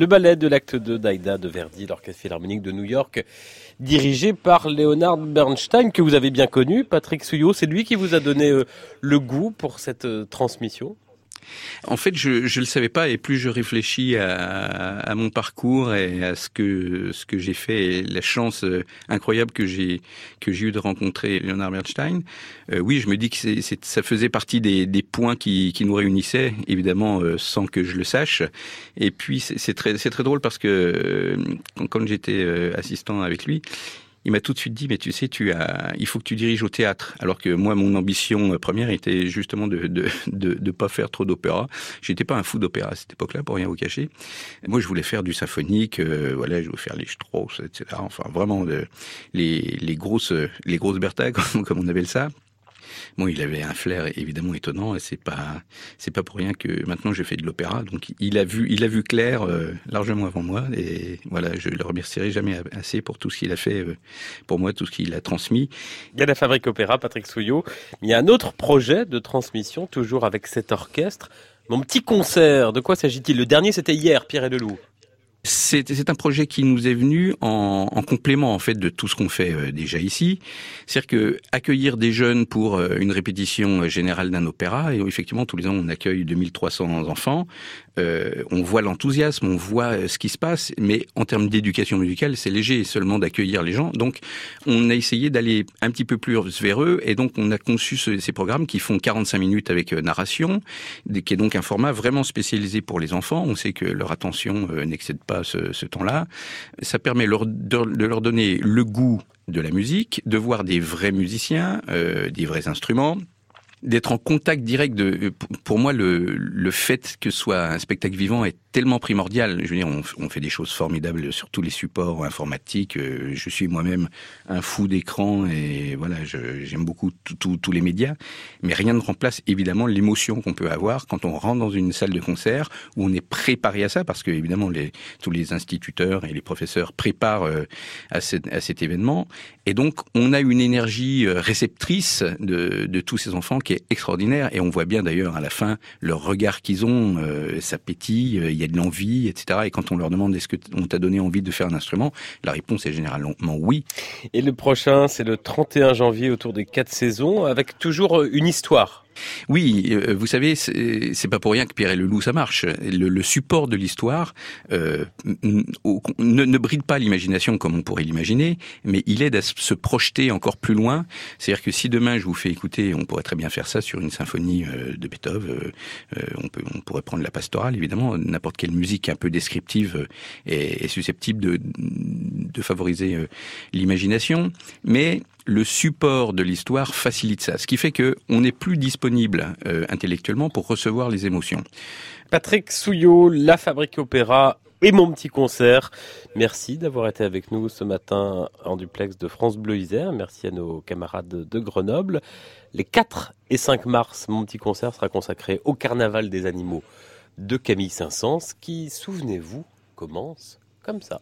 Le ballet de l'acte 2 d'Aïda de Verdi, l'Orchestre Philharmonique de New York, dirigé par Leonard Bernstein, que vous avez bien connu. Patrick Souillot, c'est lui qui vous a donné euh, le goût pour cette euh, transmission? En fait, je ne le savais pas et plus je réfléchis à, mon parcours et à ce que ce que j'ai fait et la chance euh, incroyable que j'ai que j'ai eu de rencontrer Leonard Bernstein, euh, oui, je me dis que ça faisait partie des, points qui, nous réunissaient, évidemment euh, sans que je le sache. Et puis c'est, très très drôle parce que quand j'étais assistant avec lui, il m'a tout de suite dit, mais tu sais, tu as, il faut que tu diriges au théâtre. Alors que moi, mon ambition première était justement de de, de, de pas faire trop d'opéra. J'étais pas un fou d'opéra à cette époque-là, pour rien vous cacher. Moi, je voulais faire du symphonique, euh, voilà, je voulais faire les Strauss, etc. Enfin, vraiment de, les, les grosses, les grosses Bertha, [LAUGHS] comme, comme on appelle ça. Bon, il avait un flair évidemment étonnant et c'est pas c'est pas pour rien que maintenant je fais de l'opéra. Donc il a vu il a vu clair euh, largement avant moi et voilà, je le remercierai jamais assez pour tout ce qu'il a fait euh, pour moi, tout ce qu'il a transmis. Il y a la Fabrique Opéra, Patrick Souillot. Il y a un autre projet de transmission toujours avec cet orchestre. Mon petit concert, de quoi s'agit-il? Le dernier, c'était hier, Pierre et Leloup. C'est un projet qui nous est venu en, en, complément en fait de tout ce qu'on fait euh, déjà ici. C'est-à-dire que accueillir des jeunes pour euh, une répétition générale d'un opéra, et effectivement tous les ans on accueille 2300 enfants, euh, on voit l'enthousiasme, on voit ce qui se passe, mais en termes d'éducation musicale c'est léger seulement d'accueillir les gens. Donc on a essayé d'aller un petit peu plus vers eux, et donc on a conçu ce, ces programmes qui font 45 minutes avec narration, qui est donc un format vraiment spécialisé pour les enfants. On sait que leur attention n'excède pas ce, ce temps-là. Ça permet de, leur donner le goût de la musique, de voir des vrais musiciens, euh, des vrais instruments, d'être en contact direct de pour moi le, le fait que ce soit un spectacle vivant est tellement primordial. Je veux dire on, on fait des choses formidables sur tous les supports informatiques. Euh, je suis moi-même un fou d'écran et voilà j'aime beaucoup tous les médias. Mais rien ne remplace évidemment l'émotion qu'on peut avoir quand on rentre dans une salle de concert où on est préparé à ça parce que évidemment les tous les instituteurs et les professeurs préparent euh, à, cette, à cet événement. Et donc on a une énergie euh, réceptrice de, de tous ces enfants est extraordinaire. Et on voit bien d'ailleurs à la fin leur regard qu'ils ont, euh, ça pétille, il y a de l'envie, etc. Et quand on leur demande est-ce que on t'a donné envie de faire un instrument, la réponse est généralement oui. Et le prochain, c'est le 31 janvier autour des quatre saisons, avec toujours une histoire. Oui, euh, vous savez, c'est pas pour rien que Pierre et le loup ça marche. Le, le support de l'histoire euh, ne, ne, bride pas l'imagination comme on pourrait l'imaginer, mais il aide à se projeter encore plus loin. C'est-à-dire que si demain je vous fais écouter, on pourrait très bien faire ça sur une symphonie euh, de Beethoven. Euh, on, peut, on pourrait prendre la pastorale, évidemment. N'importe quelle musique un peu descriptive est, est susceptible de, de favoriser l'imagination, mais le support de l'histoire facilite ça, ce qui fait que on n'est plus disponible euh, intellectuellement pour recevoir les émotions. Patrick Souillot, La Fabrique Opéra et mon petit concert. Merci d'avoir été avec nous ce matin en duplex de France Bleu Isère. Merci à nos camarades de Grenoble. Les 4 et 5 mars, mon petit concert sera consacré au Carnaval des animaux de Camille Saint-Saëns qui, souvenez-vous, commence comme ça.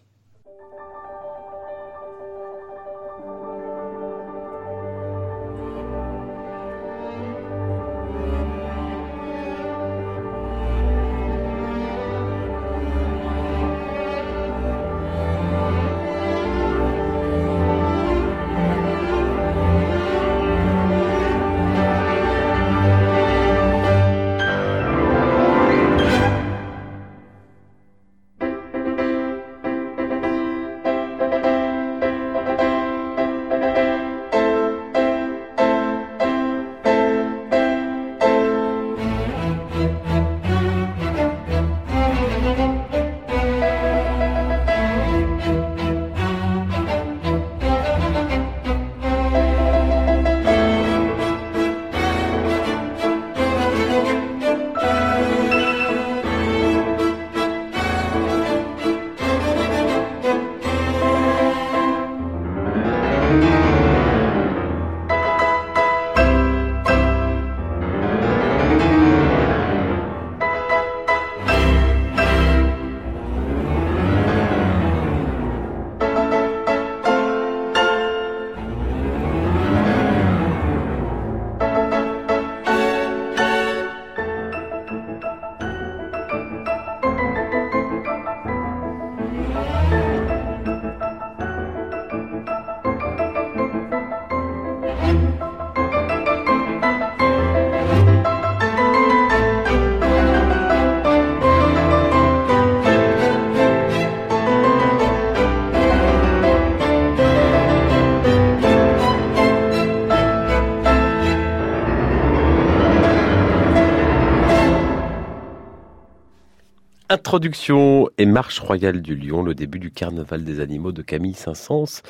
Introduction et marche royale du lion, le début du carnaval des animaux de Camille Saint-Saëns.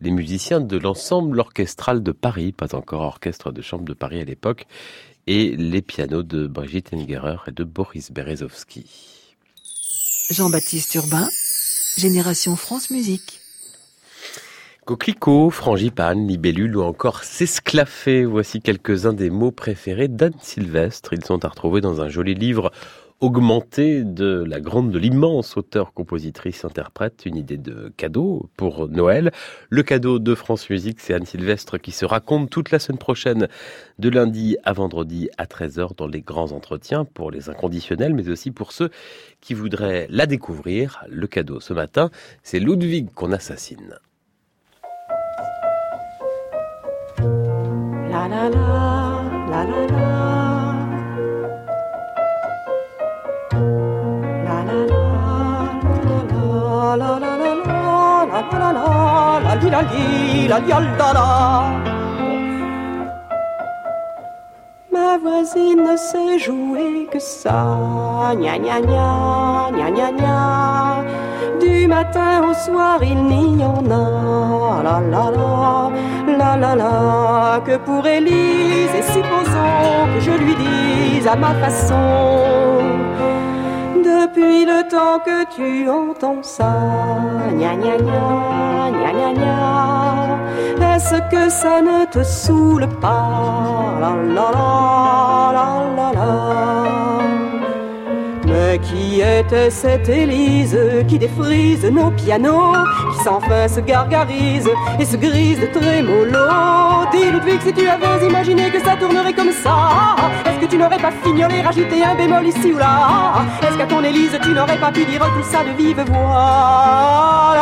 Les musiciens de l'ensemble orchestral de Paris, pas encore orchestre de chambre de Paris à l'époque, et les pianos de Brigitte Engerer et de Boris Berezovski. Jean-Baptiste Urbain, Génération France Musique. Coquelicot, frangipane, libellule ou encore s'esclaffer, voici quelques-uns des mots préférés d'Anne Sylvestre. Ils sont à retrouver dans un joli livre augmenté de la grande, de l'immense auteur, compositrice, interprète, une idée de cadeau pour Noël. Le cadeau de France Musique, c'est Anne Sylvestre qui se raconte toute la semaine prochaine, de lundi à vendredi à 13h dans les grands entretiens pour les inconditionnels, mais aussi pour ceux qui voudraient la découvrir. Le cadeau ce matin, c'est Ludwig qu'on assassine. La, la. Ma voisine ne sait jouer que ça, gna gna gna, gna gna gna. Du matin au soir, il n'y en a, la la la, la la la. Que pour Élise, et supposons que je lui dise à ma façon. Depuis le temps que tu entends ça, gna gna gna, gna gna gna, est-ce que ça ne te saoule pas, la la la, la la la. Qui était cette Élise qui défrise nos pianos, qui sans fin se gargarise et se grise de trémolo? Dis Ludwig si tu avais imaginé que ça tournerait comme ça, est-ce que tu n'aurais pas fignolé, rajouté un bémol ici ou là? Est-ce qu'à ton Élise tu n'aurais pas pu dire tout ça de vive voix?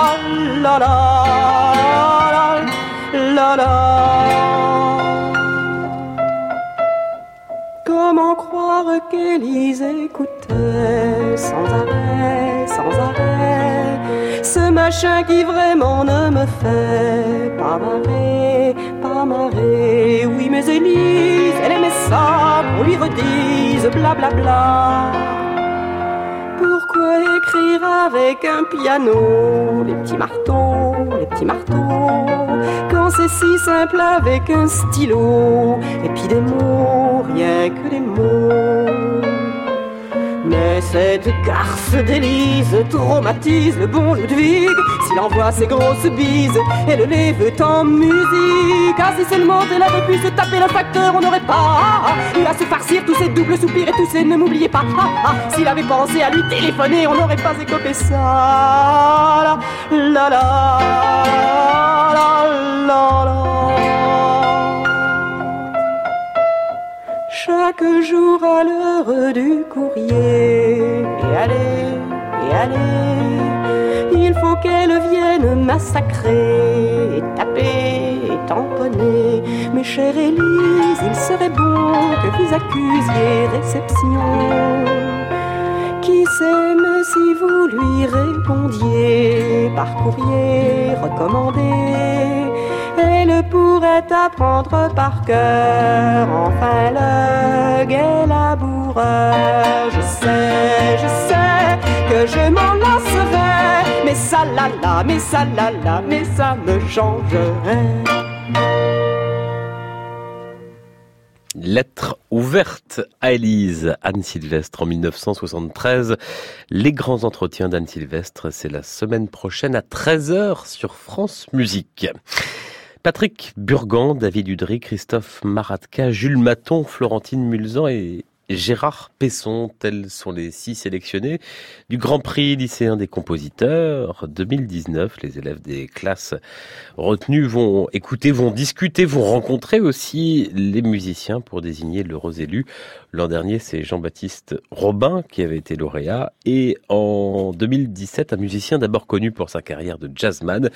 Comment croire qu'Élise écoutait sans arrêt, sans arrêt Ce machin qui vraiment ne me fait pas marrer, pas marrer Oui mais Élise, elle aimait ça qu'on lui redise blablabla bla bla. Écrire avec un piano. Les petits marteaux, les petits marteaux. Quand c'est si simple avec un stylo. Et puis des mots, rien que des mots mais cette garce d'Élise traumatise le bon Ludwig. S'il envoie ses grosses bises et le lève en musique. Ah si seulement elle avait pu se taper le facteur On n'aurait pas eu à se farcir tous ces doubles soupirs et tous ces ne m'oubliez pas. Ah, ah, S'il avait pensé à lui téléphoner On n'aurait pas écopé ça chaque jour à l'heure du courrier. Et allez, et allez, il faut qu'elle vienne massacrer, taper, tamponner. Mes chères Élise, il serait bon que vous accusiez réception. Qui sait mais si vous lui répondiez par courrier recommandé? Elle pourrait apprendre par cœur enfin le gai laboureur. Je sais, je sais que je m'en lasserai, mais ça la la, mais ça la la, mais ça me changerait. Lettre ouverte à Élise, Anne Sylvestre en 1973. Les grands entretiens d'Anne Sylvestre, c'est la semaine prochaine à 13h sur France Musique. Patrick Burgan, David Udry, Christophe Maratka, Jules Maton, Florentine Mulzan et Gérard Pesson, tels sont les six sélectionnés du Grand Prix lycéen des compositeurs 2019. Les élèves des classes retenues vont écouter, vont discuter, vont rencontrer aussi les musiciens pour désigner l'heureux élu. L'an dernier, c'est Jean-Baptiste Robin qui avait été lauréat et en 2017, un musicien d'abord connu pour sa carrière de jazzman,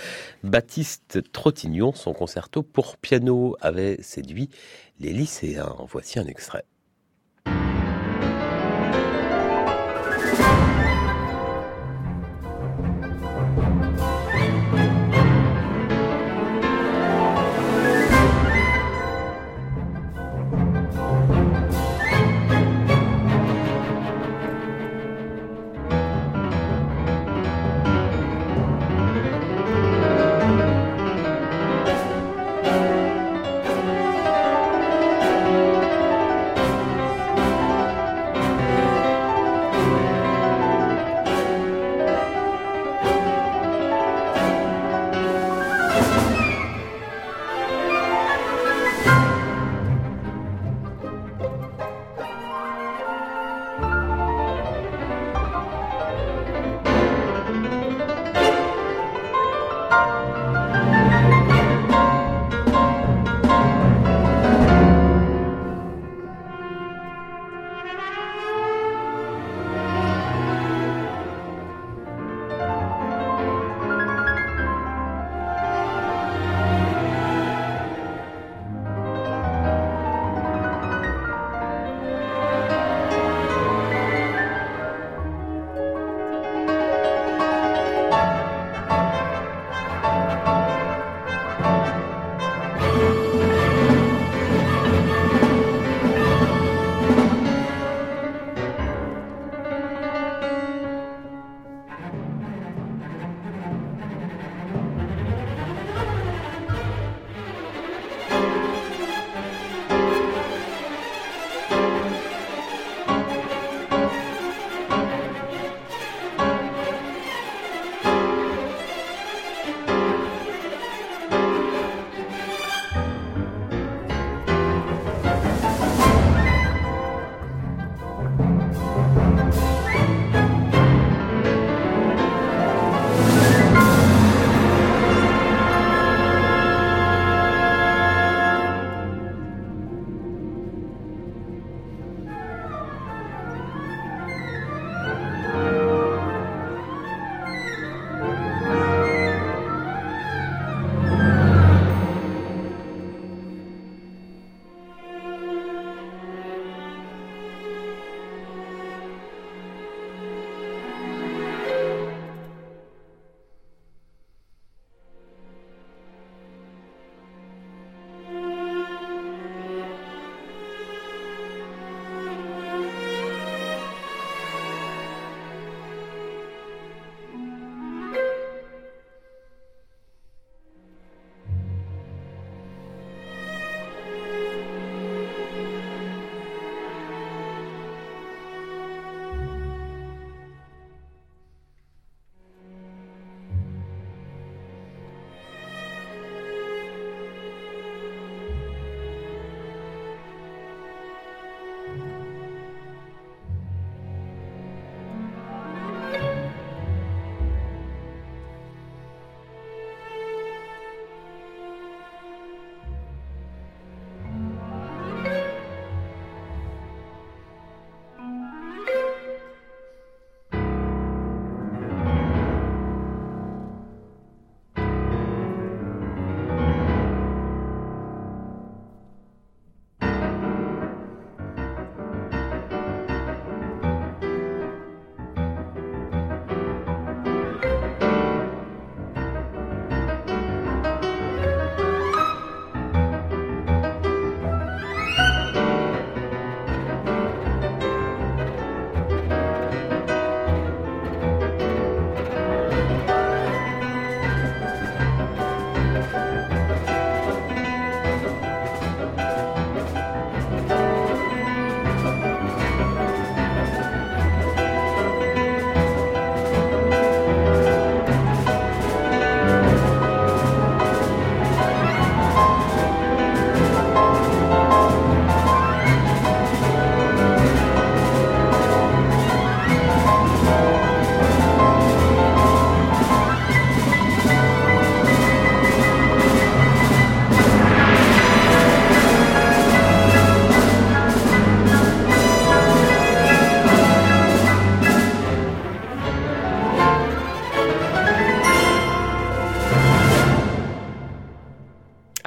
Baptiste Trottignon, son concerto pour piano avait séduit les lycéens. Voici un extrait.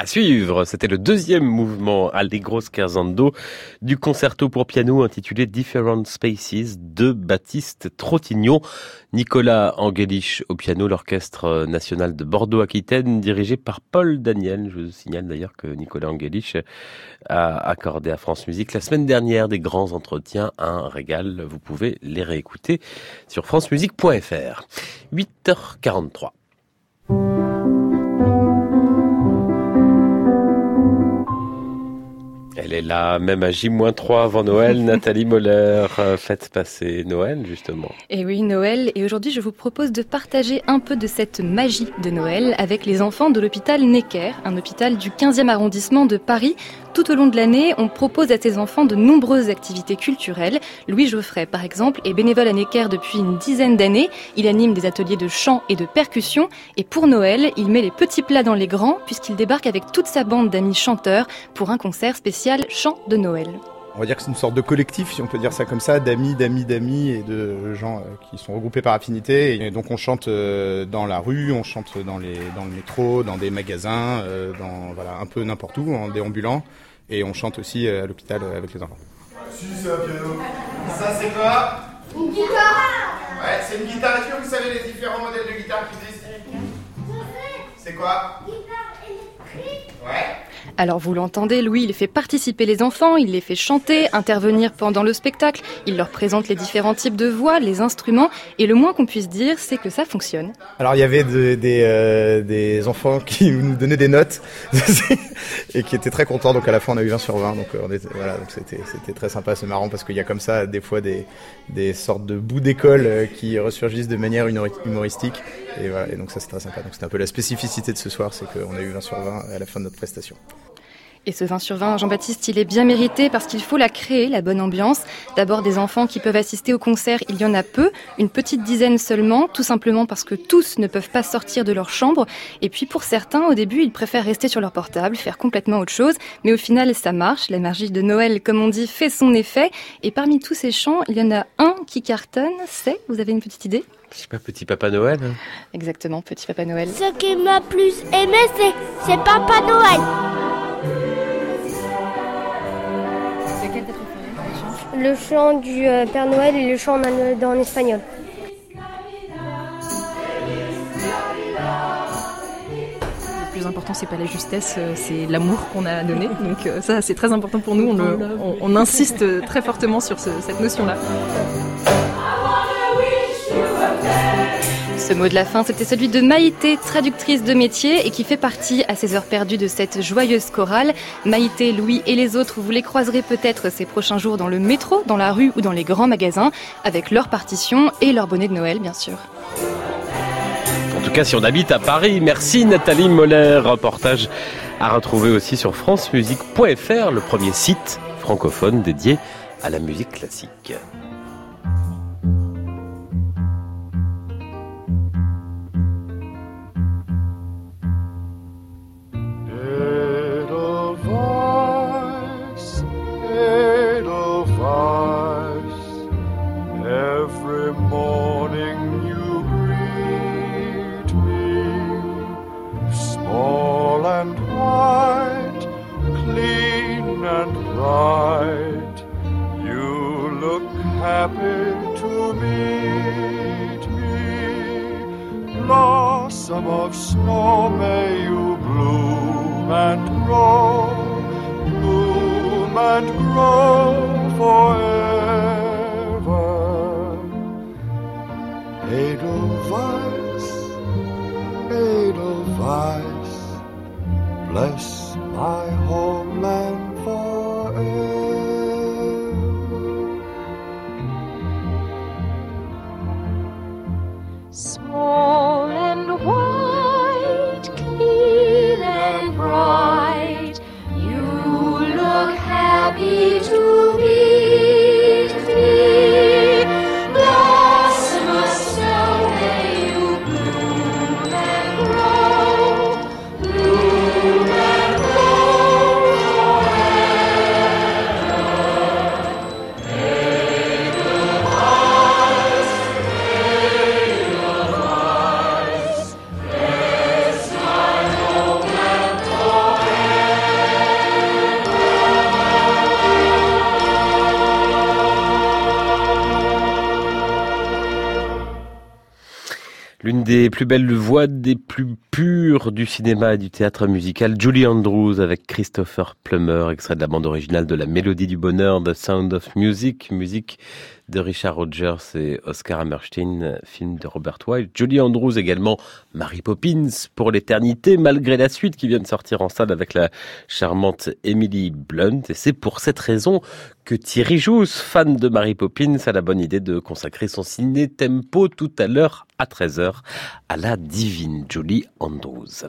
Suivre, c'était le deuxième mouvement Allegro scherzando du concerto pour piano intitulé Different Spaces de Baptiste Trottignon. Nicolas Angelich au piano, l'orchestre national de Bordeaux-Aquitaine dirigé par Paul Daniel. Je vous signale d'ailleurs que Nicolas Angelich a accordé à France Musique la semaine dernière des grands entretiens, un régal. Vous pouvez les réécouter sur francemusique.fr. 8h43. Elle est là, même à J-3 avant Noël. [LAUGHS] Nathalie Moller, euh, faites passer Noël, justement. Et oui, Noël. Et aujourd'hui, je vous propose de partager un peu de cette magie de Noël avec les enfants de l'hôpital Necker, un hôpital du 15e arrondissement de Paris. Tout au long de l'année, on propose à ces enfants de nombreuses activités culturelles. Louis Geoffrey, par exemple, est bénévole à Necker depuis une dizaine d'années. Il anime des ateliers de chant et de percussion. Et pour Noël, il met les petits plats dans les grands puisqu'il débarque avec toute sa bande d'amis chanteurs pour un concert spécial Chant de Noël. On va dire que c'est une sorte de collectif, si on peut dire ça comme ça, d'amis, d'amis, d'amis et de gens euh, qui sont regroupés par affinité. Et donc on chante euh, dans la rue, on chante dans, les, dans le métro, dans des magasins, euh, dans voilà un peu n'importe où, en déambulant. Et on chante aussi à l'hôpital avec les enfants. Si, c'est un piano. Ça, c'est quoi? Une guitare Ouais, c'est une guitare. Est-ce que vous savez les différents modèles de guitare qui existent? C'est quoi? Guitare électrique Ouais. Alors vous l'entendez, Louis, il fait participer les enfants, il les fait chanter, intervenir pendant le spectacle, il leur présente les différents types de voix, les instruments, et le moins qu'on puisse dire, c'est que ça fonctionne. Alors il y avait euh, des enfants qui [LAUGHS] nous donnaient des notes [LAUGHS] et qui étaient très contents. Donc à la fin on a eu 20 sur 20. Donc euh, voilà, c'était très sympa, c'est marrant parce qu'il y a comme ça des fois des sortes de bouts d'école euh, qui ressurgissent de manière humori- humoristique. Et et donc ça c'est très sympa. Donc c'était un peu la spécificité de ce soir, c'est qu'on a eu 20 sur 20 à la fin de notre prestation. Et ce 20 sur 20, Jean-Baptiste, il est bien mérité parce qu'il faut la créer, la bonne ambiance. D'abord, des enfants qui peuvent assister au concert, il y en a peu, une petite dizaine seulement, tout simplement parce que tous ne peuvent pas sortir de leur chambre. Et puis pour certains, au début, ils préfèrent rester sur leur portable, faire complètement autre chose. Mais au final, ça marche. La magie de Noël, comme on dit, fait son effet. Et parmi tous ces chants, il y en a un qui cartonne, c'est, vous avez une petite idée? Je sais pas, petit Papa Noël. hein? Exactement, Petit Papa Noël. Ce qui m'a plus aimé, c'est, c'est Papa Noël. Le chant du euh, Père Noël et le chant en, en- en espagnol. Le plus important, c'est pas la justesse, euh, c'est l'amour qu'on a donné. Donc euh, ça, c'est très important pour nous. On, le- on- on insiste euh, très fortement sur ce- cette notion-là. Ce mot de la fin, c'était celui de Maïté, traductrice de métier et qui fait partie à ces heures perdues de cette joyeuse chorale. Maïté, Louis et les autres, vous les croiserez peut-être ces prochains jours dans le métro, dans la rue ou dans les grands magasins, avec leur partition et leur bonnet de Noël, bien sûr. En tout cas, si on habite à Paris, merci Nathalie Moller. Reportage à retrouver aussi sur francemusique.fr, le premier site francophone dédié à la musique classique. Small des plus belles voix, des plus pures du cinéma et du théâtre musical, Julie Andrews avec Christopher Plummer, extrait de la bande originale de La Mélodie du Bonheur, The Sound of Music, musique de Richard Rogers et Oscar Hammerstein, film de Robert Wilde. Julie Andrews également, Mary Poppins pour l'éternité, malgré la suite qui vient de sortir en salle avec la charmante Emily Blunt. Et c'est pour cette raison que Thierry Jousse, fan de Mary Poppins, a la bonne idée de consacrer son ciné tempo tout à l'heure à 13h à la divine Julie Andrews.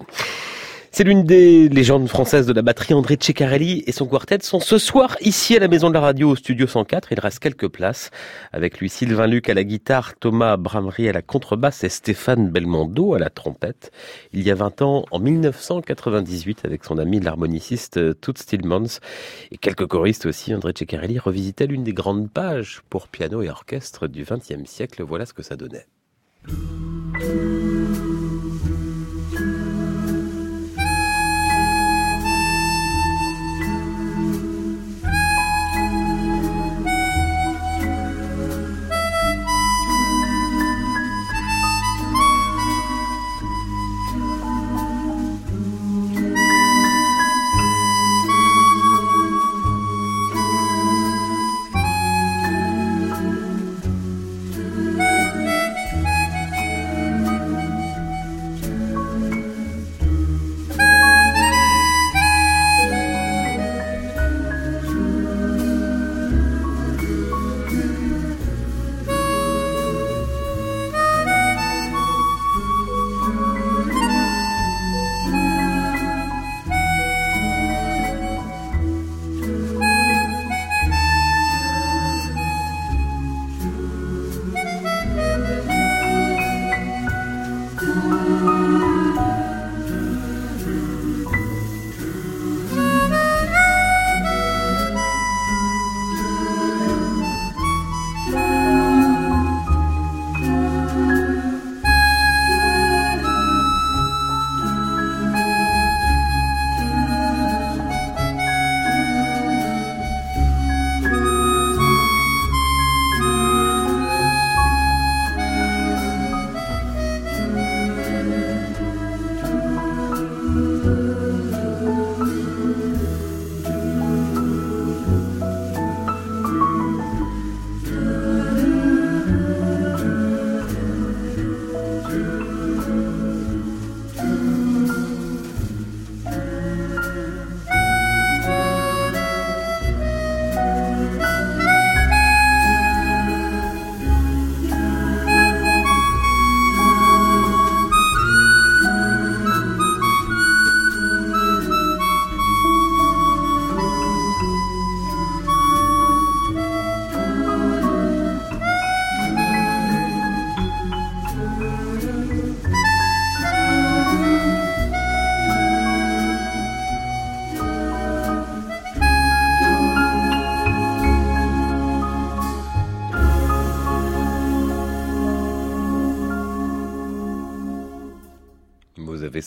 C'est l'une des légendes françaises de la batterie. André Ceccarelli et son quartet sont ce soir ici à la Maison de la Radio au Studio 104. Il reste quelques places. Avec lui, Sylvain Luc à la guitare, Thomas Bramery à la contrebasse et Stéphane Belmondo à la trompette. Il y a 20 ans, en 1998, avec son ami l'harmoniciste Toots Stillmans et quelques choristes aussi, André Ceccarelli revisitait l'une des grandes pages pour piano et orchestre du XXe siècle. Voilà ce que ça donnait. Vous avez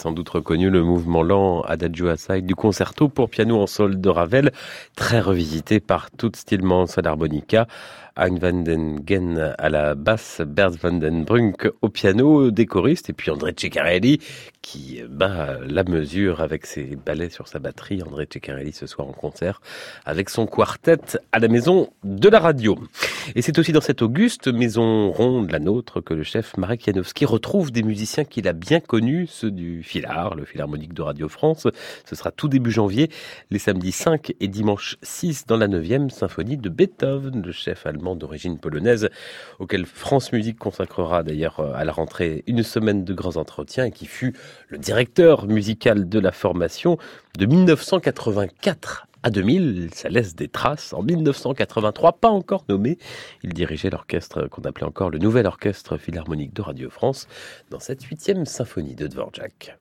sans doute reconnu le mouvement lent Adagio Assai du concerto pour piano en sol de Ravel, très revisité par Toots Stillmans à Hein van den Gen à la basse, Bert van den au piano, des choristes, et puis André Ceccarelli qui bat la mesure avec ses ballets sur sa batterie. André Ceccarelli ce soir en concert avec son quartet à la maison de la radio. Et c'est aussi dans cette auguste maison ronde, la nôtre, que le chef Marek Janowski retrouve des musiciens qu'il a bien connus, ceux du Philhar, le Philharmonique de Radio France. Ce sera tout début janvier, les samedis 5 et dimanche 6 dans la 9e symphonie de Beethoven, le chef allemand d'origine polonaise, auquel France Musique consacrera d'ailleurs euh, à la rentrée une semaine de grands entretiens et qui fut le directeur musical de la formation de 1984 à 2000, ça laisse des traces. En 1983, pas encore nommé, il dirigeait l'orchestre qu'on appelait encore le Nouvel Orchestre Philharmonique de Radio France dans cette huitième symphonie de Dvorak.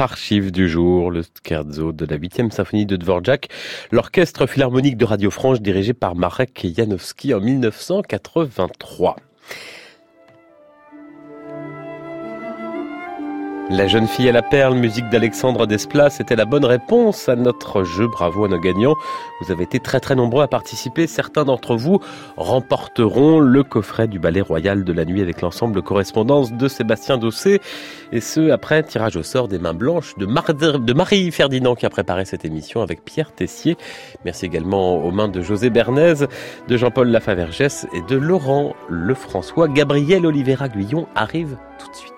Archive du jour, le scherzo de la 8e symphonie de Dvorak, l'orchestre philharmonique de Radio France dirigé par Marek Janowski en 1983. La jeune fille à la perle, musique d'Alexandre Desplat, c'était la bonne réponse à notre jeu. Bravo à nos gagnants. Vous avez été très très nombreux à participer. Certains d'entre vous remporteront le coffret du Ballet Royal de la Nuit avec l'ensemble correspondance de Sébastien Dossé. Et ce, après tirage au sort des mains blanches de, Marie Ferdinand qui a préparé cette émission avec Pierre Tessier. Merci également aux mains de José Bernays, de Jean-Paul Lafavergès et de Laurent Lefrançois. Gabriel Olivera Guyon arrive tout de suite